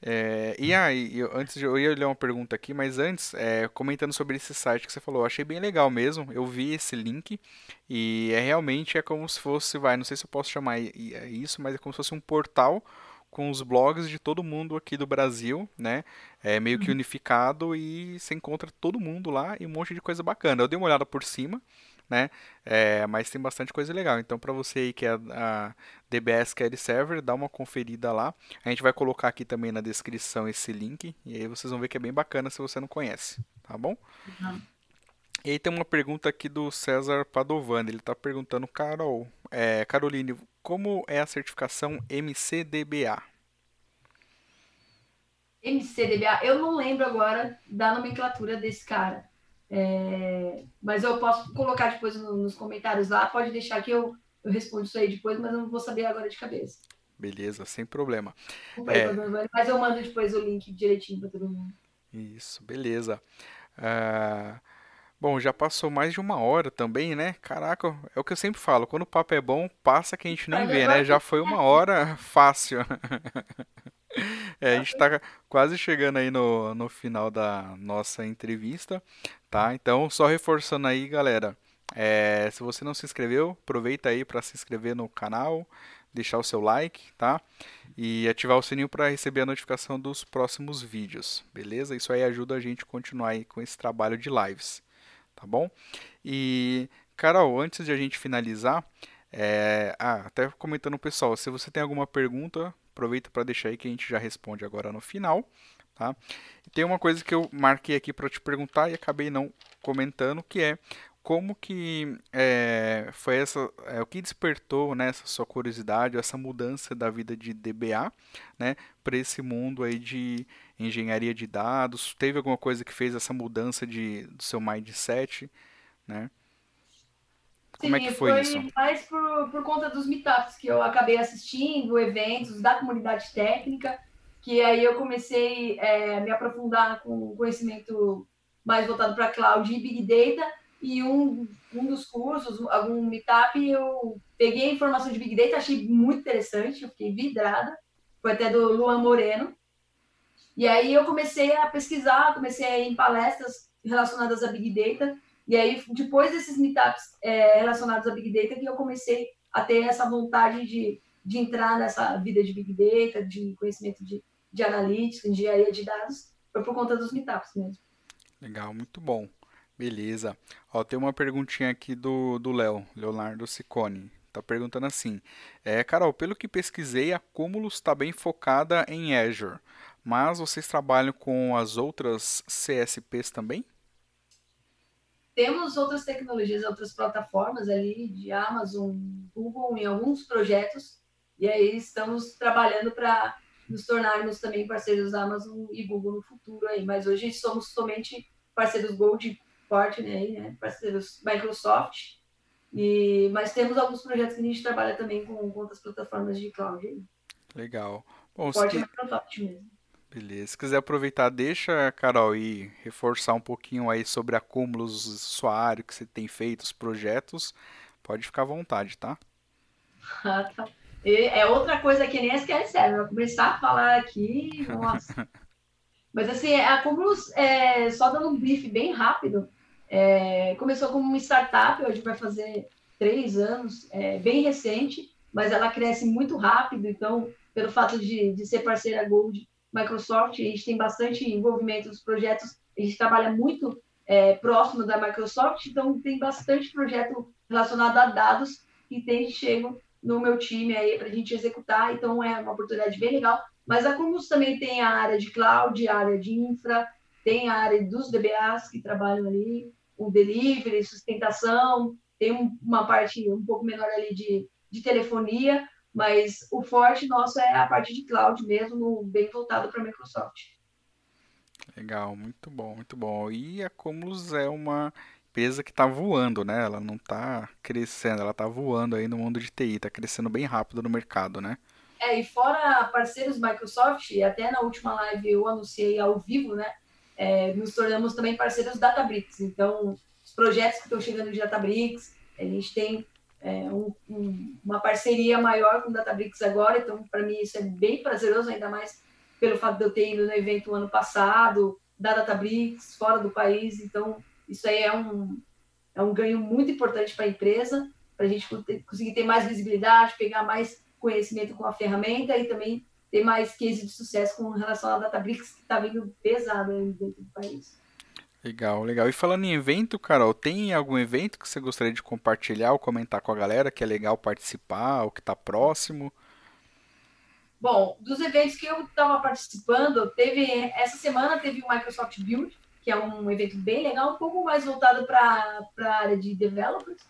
Speaker 1: é, e aí, eu, antes de, eu ia ler uma pergunta aqui, mas antes, é, comentando sobre esse site que você falou, eu achei bem legal mesmo. Eu vi esse link e é realmente é como se fosse, vai, não sei se eu posso chamar é isso, mas é como se fosse um portal com os blogs de todo mundo aqui do Brasil, né? É meio que uhum. unificado e você encontra todo mundo lá e um monte de coisa bacana. Eu dei uma olhada por cima né? É, mas tem bastante coisa legal. Então, para você aí que é a DBS Query Server, dá uma conferida lá. A gente vai colocar aqui também na descrição esse link e aí vocês vão ver que é bem bacana se você não conhece, tá bom? Uhum. E aí tem uma pergunta aqui do César Padovani. Ele está perguntando, Carol, é, Caroline, como é a certificação MCDBA?
Speaker 3: MCDBA, eu não lembro agora da nomenclatura desse cara. É, mas eu posso colocar depois nos comentários lá. Pode deixar que eu, eu respondo isso aí depois, mas eu não vou saber agora de cabeça.
Speaker 1: Beleza, sem problema.
Speaker 3: É... Mas eu mando depois o link direitinho para todo mundo.
Speaker 1: Isso, beleza. Uh, bom, já passou mais de uma hora também, né? Caraca, é o que eu sempre falo, quando o papo é bom, passa que a gente nem vê, né? Já foi uma hora fácil. É, a gente está quase chegando aí no, no final da nossa entrevista, tá? Então, só reforçando aí, galera, é, se você não se inscreveu, aproveita aí para se inscrever no canal, deixar o seu like, tá? E ativar o sininho para receber a notificação dos próximos vídeos, beleza? Isso aí ajuda a gente a continuar aí com esse trabalho de lives, tá bom? E, Carol, antes de a gente finalizar, é... ah, até comentando pessoal, se você tem alguma pergunta, aproveita para deixar aí que a gente já responde agora no final, tá? Tem uma coisa que eu marquei aqui para te perguntar e acabei não comentando, que é como que é, foi essa, é, o que despertou né, essa sua curiosidade, essa mudança da vida de DBA, né, para esse mundo aí de engenharia de dados? Teve alguma coisa que fez essa mudança de, do seu mindset, né?
Speaker 3: Como Sim, é que foi, foi isso? mais por, por conta dos meetups que eu acabei assistindo, eventos da comunidade técnica, que aí eu comecei é, a me aprofundar com conhecimento mais voltado para cloud e big data, e um, um dos cursos, algum meetup, eu peguei a informação de Big Data, achei muito interessante, eu fiquei vidrada, foi até do Luan Moreno. E aí eu comecei a pesquisar, comecei a ir em palestras relacionadas a Big Data, e aí depois desses meetups é, relacionados a Big Data que eu comecei a ter essa vontade de, de entrar nessa vida de Big Data, de conhecimento de, de analítica, engenharia de dados, foi por conta dos meetups mesmo.
Speaker 1: Legal, muito bom. Beleza. Ó, tem uma perguntinha aqui do Léo, Leonardo Ciccone. Tá perguntando assim: é, Carol, pelo que pesquisei, a Cumulus está bem focada em Azure, mas vocês trabalham com as outras CSPs também?
Speaker 3: Temos outras tecnologias, outras plataformas ali de Amazon, Google em alguns projetos, e aí estamos trabalhando para nos tornarmos também parceiros Amazon e Google no futuro aí, mas hoje somos somente parceiros Gold forte né, né parceiros Microsoft, e, mas temos alguns projetos que a gente trabalha também com, com outras plataformas de cloud.
Speaker 1: Legal. Bom,
Speaker 3: forte. Microsoft mesmo.
Speaker 1: Beleza. Se quiser aproveitar, deixa, Carol, e reforçar um pouquinho aí sobre a Cúmulos, usuário que você tem feito, os projetos, pode ficar à vontade, tá?
Speaker 3: Ah, tá. É outra coisa que nem SQL Server. Vou começar a falar aqui, nossa. Mas assim, a Cúmulos, é, só dando um brief bem rápido, é, começou como uma startup, hoje vai fazer três anos, é, bem recente, mas ela cresce muito rápido, então, pelo fato de, de ser parceira Gold Microsoft, a gente tem bastante envolvimento nos projetos, a gente trabalha muito é, próximo da Microsoft, então tem bastante projeto relacionado a dados que tem chego no meu time aí para a gente executar, então é uma oportunidade bem legal. Mas a Comus também tem a área de cloud, a área de infra, tem a área dos DBAs que trabalham ali, o delivery, sustentação, tem uma parte um pouco menor ali de, de telefonia, mas o forte nosso é a parte de cloud mesmo, bem voltado para a Microsoft.
Speaker 1: Legal, muito bom, muito bom. E a Cumulus é uma empresa que está voando, né? Ela não está crescendo, ela está voando aí no mundo de TI, está crescendo bem rápido no mercado, né?
Speaker 3: É, e fora parceiros Microsoft, até na última live eu anunciei ao vivo, né? é, nos tornamos também parceiros Databricks. Então, os projetos que estão chegando de Databricks, a gente tem é, um, um, uma parceria maior com Databricks agora, então, para mim, isso é bem prazeroso, ainda mais pelo fato de eu ter ido no evento ano passado, da Databricks, fora do país. Então, isso aí é um, é um ganho muito importante para a empresa, para a gente conseguir ter mais visibilidade, pegar mais conhecimento com a ferramenta e também ter mais case de sucesso com relação à Databricks, que está vindo pesado dentro do país.
Speaker 1: Legal, legal. E falando em evento, Carol, tem algum evento que você gostaria de compartilhar ou comentar com a galera que é legal participar, ou que está próximo?
Speaker 3: Bom, dos eventos que eu estava participando, teve essa semana teve o Microsoft Build, que é um evento bem legal, um pouco mais voltado para a área de developers,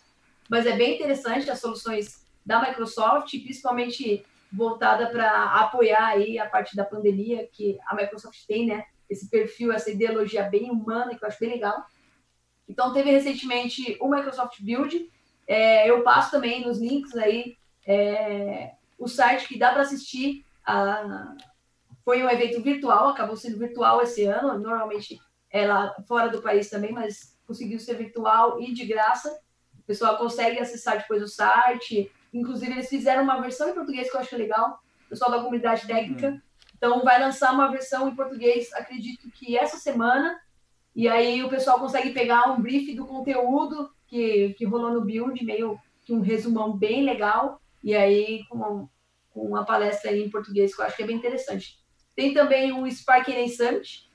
Speaker 3: mas é bem interessante as soluções da Microsoft, principalmente voltada para apoiar aí a parte da pandemia que a Microsoft tem, né? Esse perfil, essa ideologia bem humana, que eu acho bem legal. Então, teve recentemente o Microsoft Build. É, eu passo também nos links aí é, o site que dá para assistir. A... Foi um evento virtual, acabou sendo virtual esse ano. Normalmente é lá fora do país também, mas conseguiu ser virtual e de graça. O pessoal consegue acessar depois o site. Inclusive, eles fizeram uma versão em português que eu acho legal, o pessoal da comunidade técnica. Uhum. Então, vai lançar uma versão em português, acredito que essa semana. E aí o pessoal consegue pegar um brief do conteúdo que, que rolou no build, meio que um resumão bem legal. E aí, com, com uma palestra em português, que eu acho que é bem interessante. Tem também o Spark NA Summit,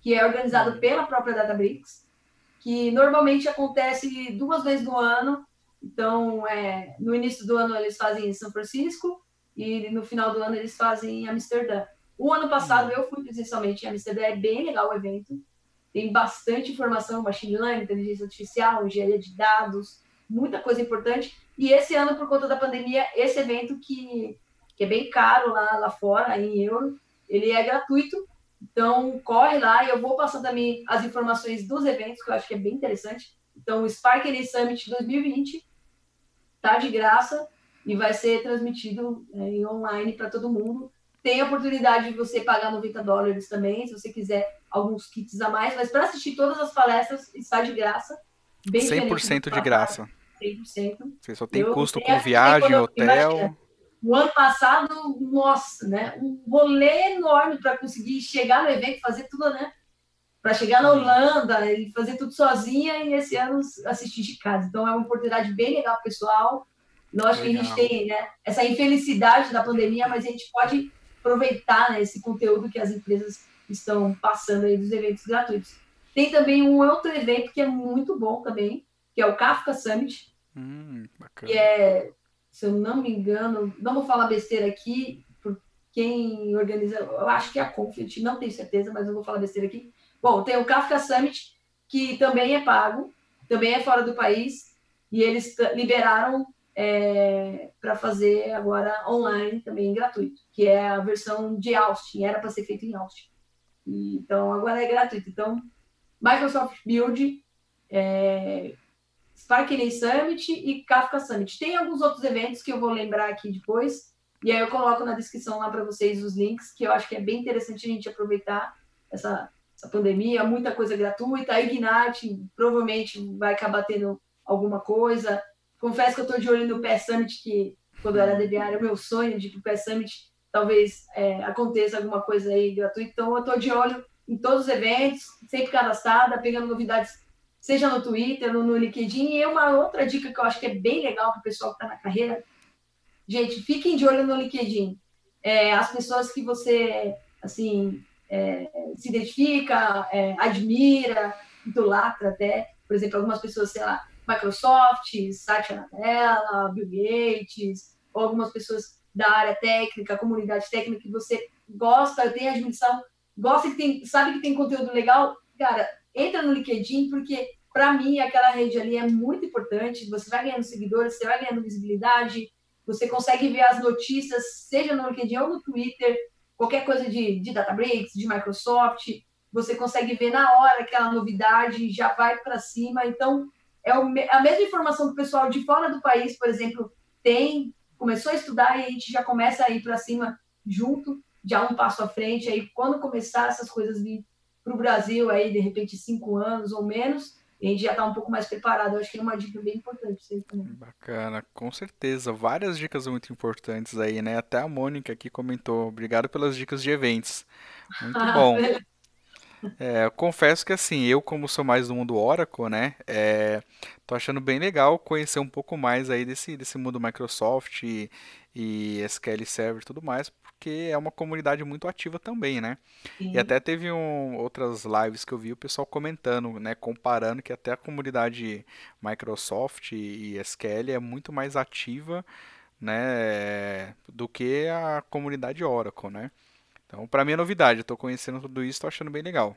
Speaker 3: que é organizado pela própria Databricks, que normalmente acontece duas vezes no ano. Então, é, no início do ano eles fazem em São Francisco e no final do ano eles fazem em Amsterdã. O ano passado eu fui presencialmente em Amsterdã, é bem legal o evento. Tem bastante informação, machine learning, inteligência artificial, engenharia de dados, muita coisa importante. E esse ano, por conta da pandemia, esse evento que, que é bem caro lá, lá fora, em euro, ele é gratuito. Então, corre lá e eu vou passar também as informações dos eventos, que eu acho que é bem interessante. Então, o Spark Summit 2020 tá de graça e vai ser transmitido é, em online para todo mundo. Tem a oportunidade de você pagar 90 dólares também, se você quiser alguns kits a mais, mas para assistir todas as palestras está de graça.
Speaker 1: Bem 100% de graça. 100%. Você só tem eu, custo com viagem, hotel.
Speaker 3: O ano passado, nossa, né? Um rolê enorme para conseguir chegar no evento, fazer tudo, né? Para chegar na Holanda e fazer tudo sozinha e esse ano assistir de casa. Então é uma oportunidade bem legal pessoal. Lógico que a gente tem né, essa infelicidade da pandemia, mas a gente pode aproveitar né, esse conteúdo que as empresas estão passando aí dos eventos gratuitos. Tem também um outro evento que é muito bom também, que é o Kafka Summit.
Speaker 1: Hum,
Speaker 3: que é, se eu não me engano, não vou falar besteira aqui, por quem organiza, eu acho que é a Confit, não tenho certeza, mas eu vou falar besteira aqui. Bom, tem o Kafka Summit, que também é pago, também é fora do país, e eles liberaram é, para fazer agora online também gratuito, que é a versão de Austin, era para ser feito em Austin. E, então agora é gratuito. Então, Microsoft Build, é, Spark NA Summit e Kafka Summit. Tem alguns outros eventos que eu vou lembrar aqui depois, e aí eu coloco na descrição lá para vocês os links, que eu acho que é bem interessante a gente aproveitar essa, essa pandemia, muita coisa gratuita. A Ignite provavelmente vai acabar tendo alguma coisa. Confesso que eu estou de olho no Pé Summit, que quando eu era DBA era o meu sonho de que o Pé Summit talvez é, aconteça alguma coisa aí gratuita. Então eu estou de olho em todos os eventos, sempre cadastrada, pegando novidades, seja no Twitter no LinkedIn. E uma outra dica que eu acho que é bem legal para o pessoal que está na carreira, gente, fiquem de olho no LinkedIn. É, as pessoas que você assim é, se identifica, é, admira, idolatra até, por exemplo, algumas pessoas, sei lá, Microsoft, Satya Nadella, Bill Gates, ou algumas pessoas da área técnica, comunidade técnica que você gosta, tem admissão, gosta que tem, sabe que tem conteúdo legal, cara, entra no LinkedIn porque para mim aquela rede ali é muito importante. Você vai ganhando seguidores, você vai ganhando visibilidade, você consegue ver as notícias, seja no LinkedIn ou no Twitter, qualquer coisa de, de Databricks, de Microsoft, você consegue ver na hora aquela novidade, já vai para cima. Então, é a mesma informação que o pessoal de fora do país, por exemplo, tem, começou a estudar e a gente já começa a ir para cima junto, já um passo à frente. Aí, quando começar essas coisas vir para o Brasil, aí, de repente, cinco anos ou menos, a gente já está um pouco mais preparado. Eu acho que é uma dica bem importante. Também.
Speaker 1: Bacana, com certeza. Várias dicas muito importantes aí, né? Até a Mônica aqui comentou. Obrigado pelas dicas de eventos. Muito bom. É, eu confesso que assim, eu como sou mais do mundo Oracle, né, é, tô achando bem legal conhecer um pouco mais aí desse, desse mundo Microsoft e, e SQL Server e tudo mais, porque é uma comunidade muito ativa também, né? Sim. E até teve um, outras lives que eu vi o pessoal comentando, né, comparando que até a comunidade Microsoft e SQL é muito mais ativa, né, do que a comunidade Oracle, né? Então, para mim é novidade, eu tô conhecendo tudo isso, tô achando bem legal.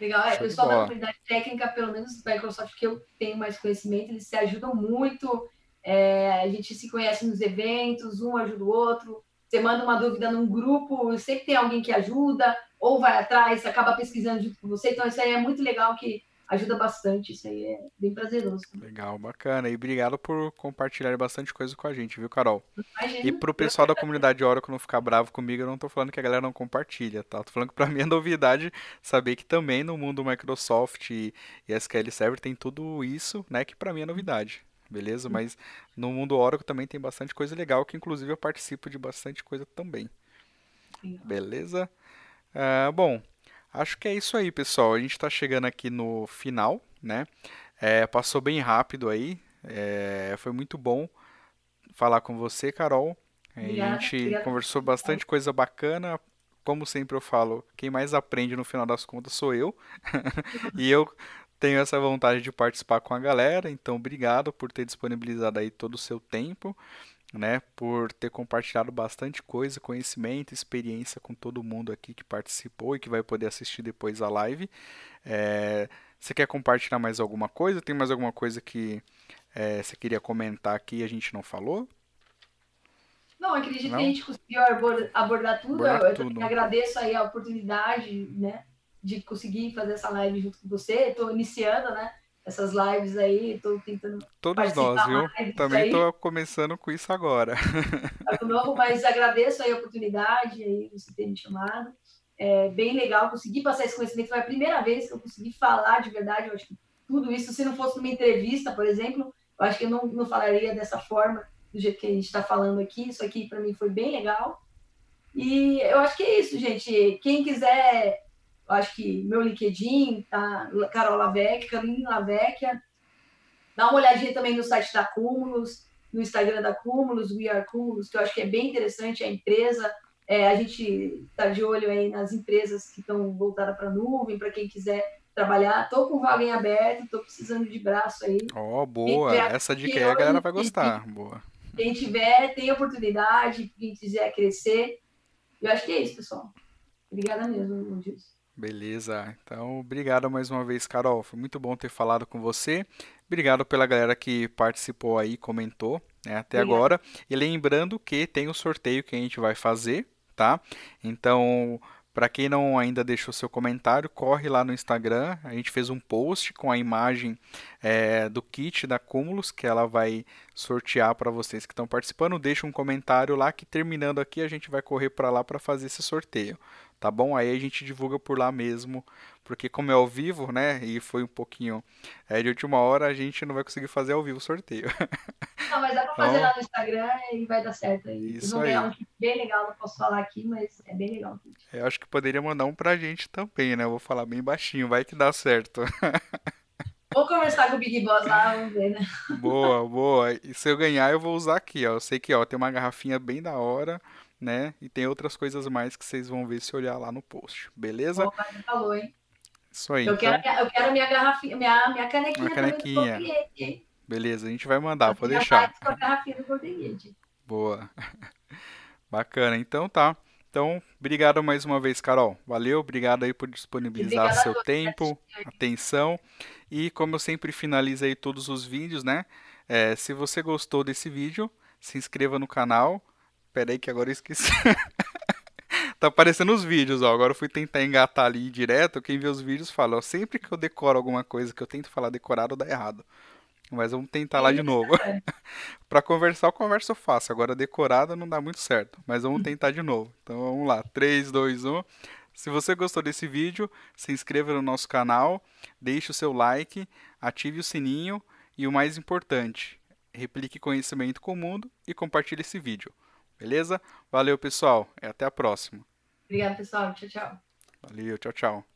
Speaker 3: Legal, é, o pessoal da comunidade técnica, pelo menos da Microsoft, que eu tenho mais conhecimento, eles se ajudam muito. É, a gente se conhece nos eventos, um ajuda o outro. Você manda uma dúvida num grupo, sempre tem alguém que ajuda, ou vai atrás, acaba pesquisando junto com você. Então, isso aí é muito legal que ajuda bastante. Isso aí é bem prazeroso.
Speaker 1: Legal, bacana. E obrigado por compartilhar bastante coisa com a gente, viu, Carol? Imagina. E pro pessoal da comunidade Oracle não ficar bravo comigo, eu não tô falando que a galera não compartilha, tá? Tô falando que pra mim é novidade saber que também no mundo Microsoft e, SQL Server tem tudo isso, né? Que pra mim é novidade. Beleza? Mas no mundo Oracle também tem bastante coisa legal, que inclusive eu participo de bastante coisa também. Beleza? Uh, bom, Acho que é isso aí, pessoal. A gente está chegando aqui no final, né? É, passou bem rápido aí. É, foi muito bom falar com você, Carol. Obrigada, a gente obrigada. conversou bastante coisa bacana. Como sempre eu falo, quem mais aprende no final das contas sou eu. e eu tenho essa vontade de participar com a galera. Então, obrigado por ter disponibilizado aí todo o seu tempo né, por ter compartilhado bastante coisa, conhecimento, experiência com todo mundo aqui que participou e que vai poder assistir depois a live. É, você quer compartilhar mais alguma coisa? Tem mais alguma coisa que é, você queria comentar aqui e a gente não falou?
Speaker 3: Não, acredito não? que a gente conseguiu abordar, tudo. Abordar eu, tudo. agradeço aí a oportunidade, né, de conseguir fazer essa live junto com você. Estou iniciando, né? Essas lives aí, estou tentando.
Speaker 1: Todos nós, viu? Também estou começando com isso agora.
Speaker 3: Tá novo, mas agradeço aí a oportunidade aí você ter me chamado. É bem legal, consegui passar esse conhecimento. Foi a primeira vez que eu consegui falar de verdade. Eu acho que tudo isso, se não fosse numa entrevista, por exemplo, eu acho que eu não, não falaria dessa forma, do jeito que a gente está falando aqui. Isso aqui para mim foi bem legal. E eu acho que é isso, gente. Quem quiser acho que meu LinkedIn, tá? Carol Lavec, Caroline Lavecchia. Dá uma olhadinha também no site da Cúmulos, no Instagram da Cúmulos, We Are Cúmulos, que eu acho que é bem interessante a empresa. É, a gente está de olho aí nas empresas que estão voltadas para a nuvem, para quem quiser trabalhar. Estou com vaga em aberto, estou precisando de braço aí.
Speaker 1: Ó, oh, boa. Essa dica aí a galera vai gostar. Boa.
Speaker 3: Quem tiver, tem oportunidade, quem quiser crescer. Eu acho que é isso, pessoal. Obrigada mesmo, Gilson.
Speaker 1: Beleza. Então, obrigado mais uma vez, Carol. Foi muito bom ter falado com você. Obrigado pela galera que participou aí, comentou né, até Obrigada. agora. E lembrando que tem o sorteio que a gente vai fazer, tá? Então, para quem não ainda deixou seu comentário, corre lá no Instagram. A gente fez um post com a imagem é, do kit da Cúmulos que ela vai sortear para vocês que estão participando. Deixa um comentário lá que terminando aqui a gente vai correr para lá para fazer esse sorteio tá bom? Aí a gente divulga por lá mesmo, porque como é ao vivo, né, e foi um pouquinho é, de última hora, a gente não vai conseguir fazer ao vivo o sorteio.
Speaker 3: Não, mas dá pra fazer então, lá no Instagram e vai dar certo aí. Isso aí. um bem legal, não posso falar aqui, mas é bem legal.
Speaker 1: Eu acho que poderia mandar um pra gente também, né, eu vou falar bem baixinho, vai que dá certo.
Speaker 3: Vou conversar com o Big Boss lá, vamos ver, né?
Speaker 1: Boa, boa. E se eu ganhar, eu vou usar aqui, ó. Eu sei que, ó, tem uma garrafinha bem da hora né? E tem outras coisas mais que vocês vão ver se olhar lá no post, beleza?
Speaker 3: Opa, falou, hein?
Speaker 1: Isso aí.
Speaker 3: Eu, então... quero, eu quero minha garrafinha, minha, minha canequinha.
Speaker 1: Uma canequinha. Beleza, a gente vai mandar, pode deixar.
Speaker 3: Com a garrafinha do
Speaker 1: Boa. Bacana, então tá. Então, obrigado mais uma vez, Carol. Valeu, obrigado aí por disponibilizar Obrigada seu tempo, atenção. E como eu sempre finalizo aí todos os vídeos, né? É, se você gostou desse vídeo, se inscreva no canal, Pera aí que agora eu esqueci. tá aparecendo os vídeos, ó. Agora eu fui tentar engatar ali direto. Quem vê os vídeos fala, ó, sempre que eu decoro alguma coisa que eu tento falar decorado, dá errado. Mas vamos tentar lá de novo. para conversar, eu converso fácil. Agora decorada não dá muito certo. Mas vamos tentar de novo. Então vamos lá. 3, 2, 1. Se você gostou desse vídeo, se inscreva no nosso canal, deixe o seu like, ative o sininho e o mais importante, replique conhecimento com o mundo e compartilhe esse vídeo. Beleza? Valeu, pessoal. E até a próxima.
Speaker 3: Obrigada, pessoal. Tchau, tchau.
Speaker 1: Valeu, tchau, tchau.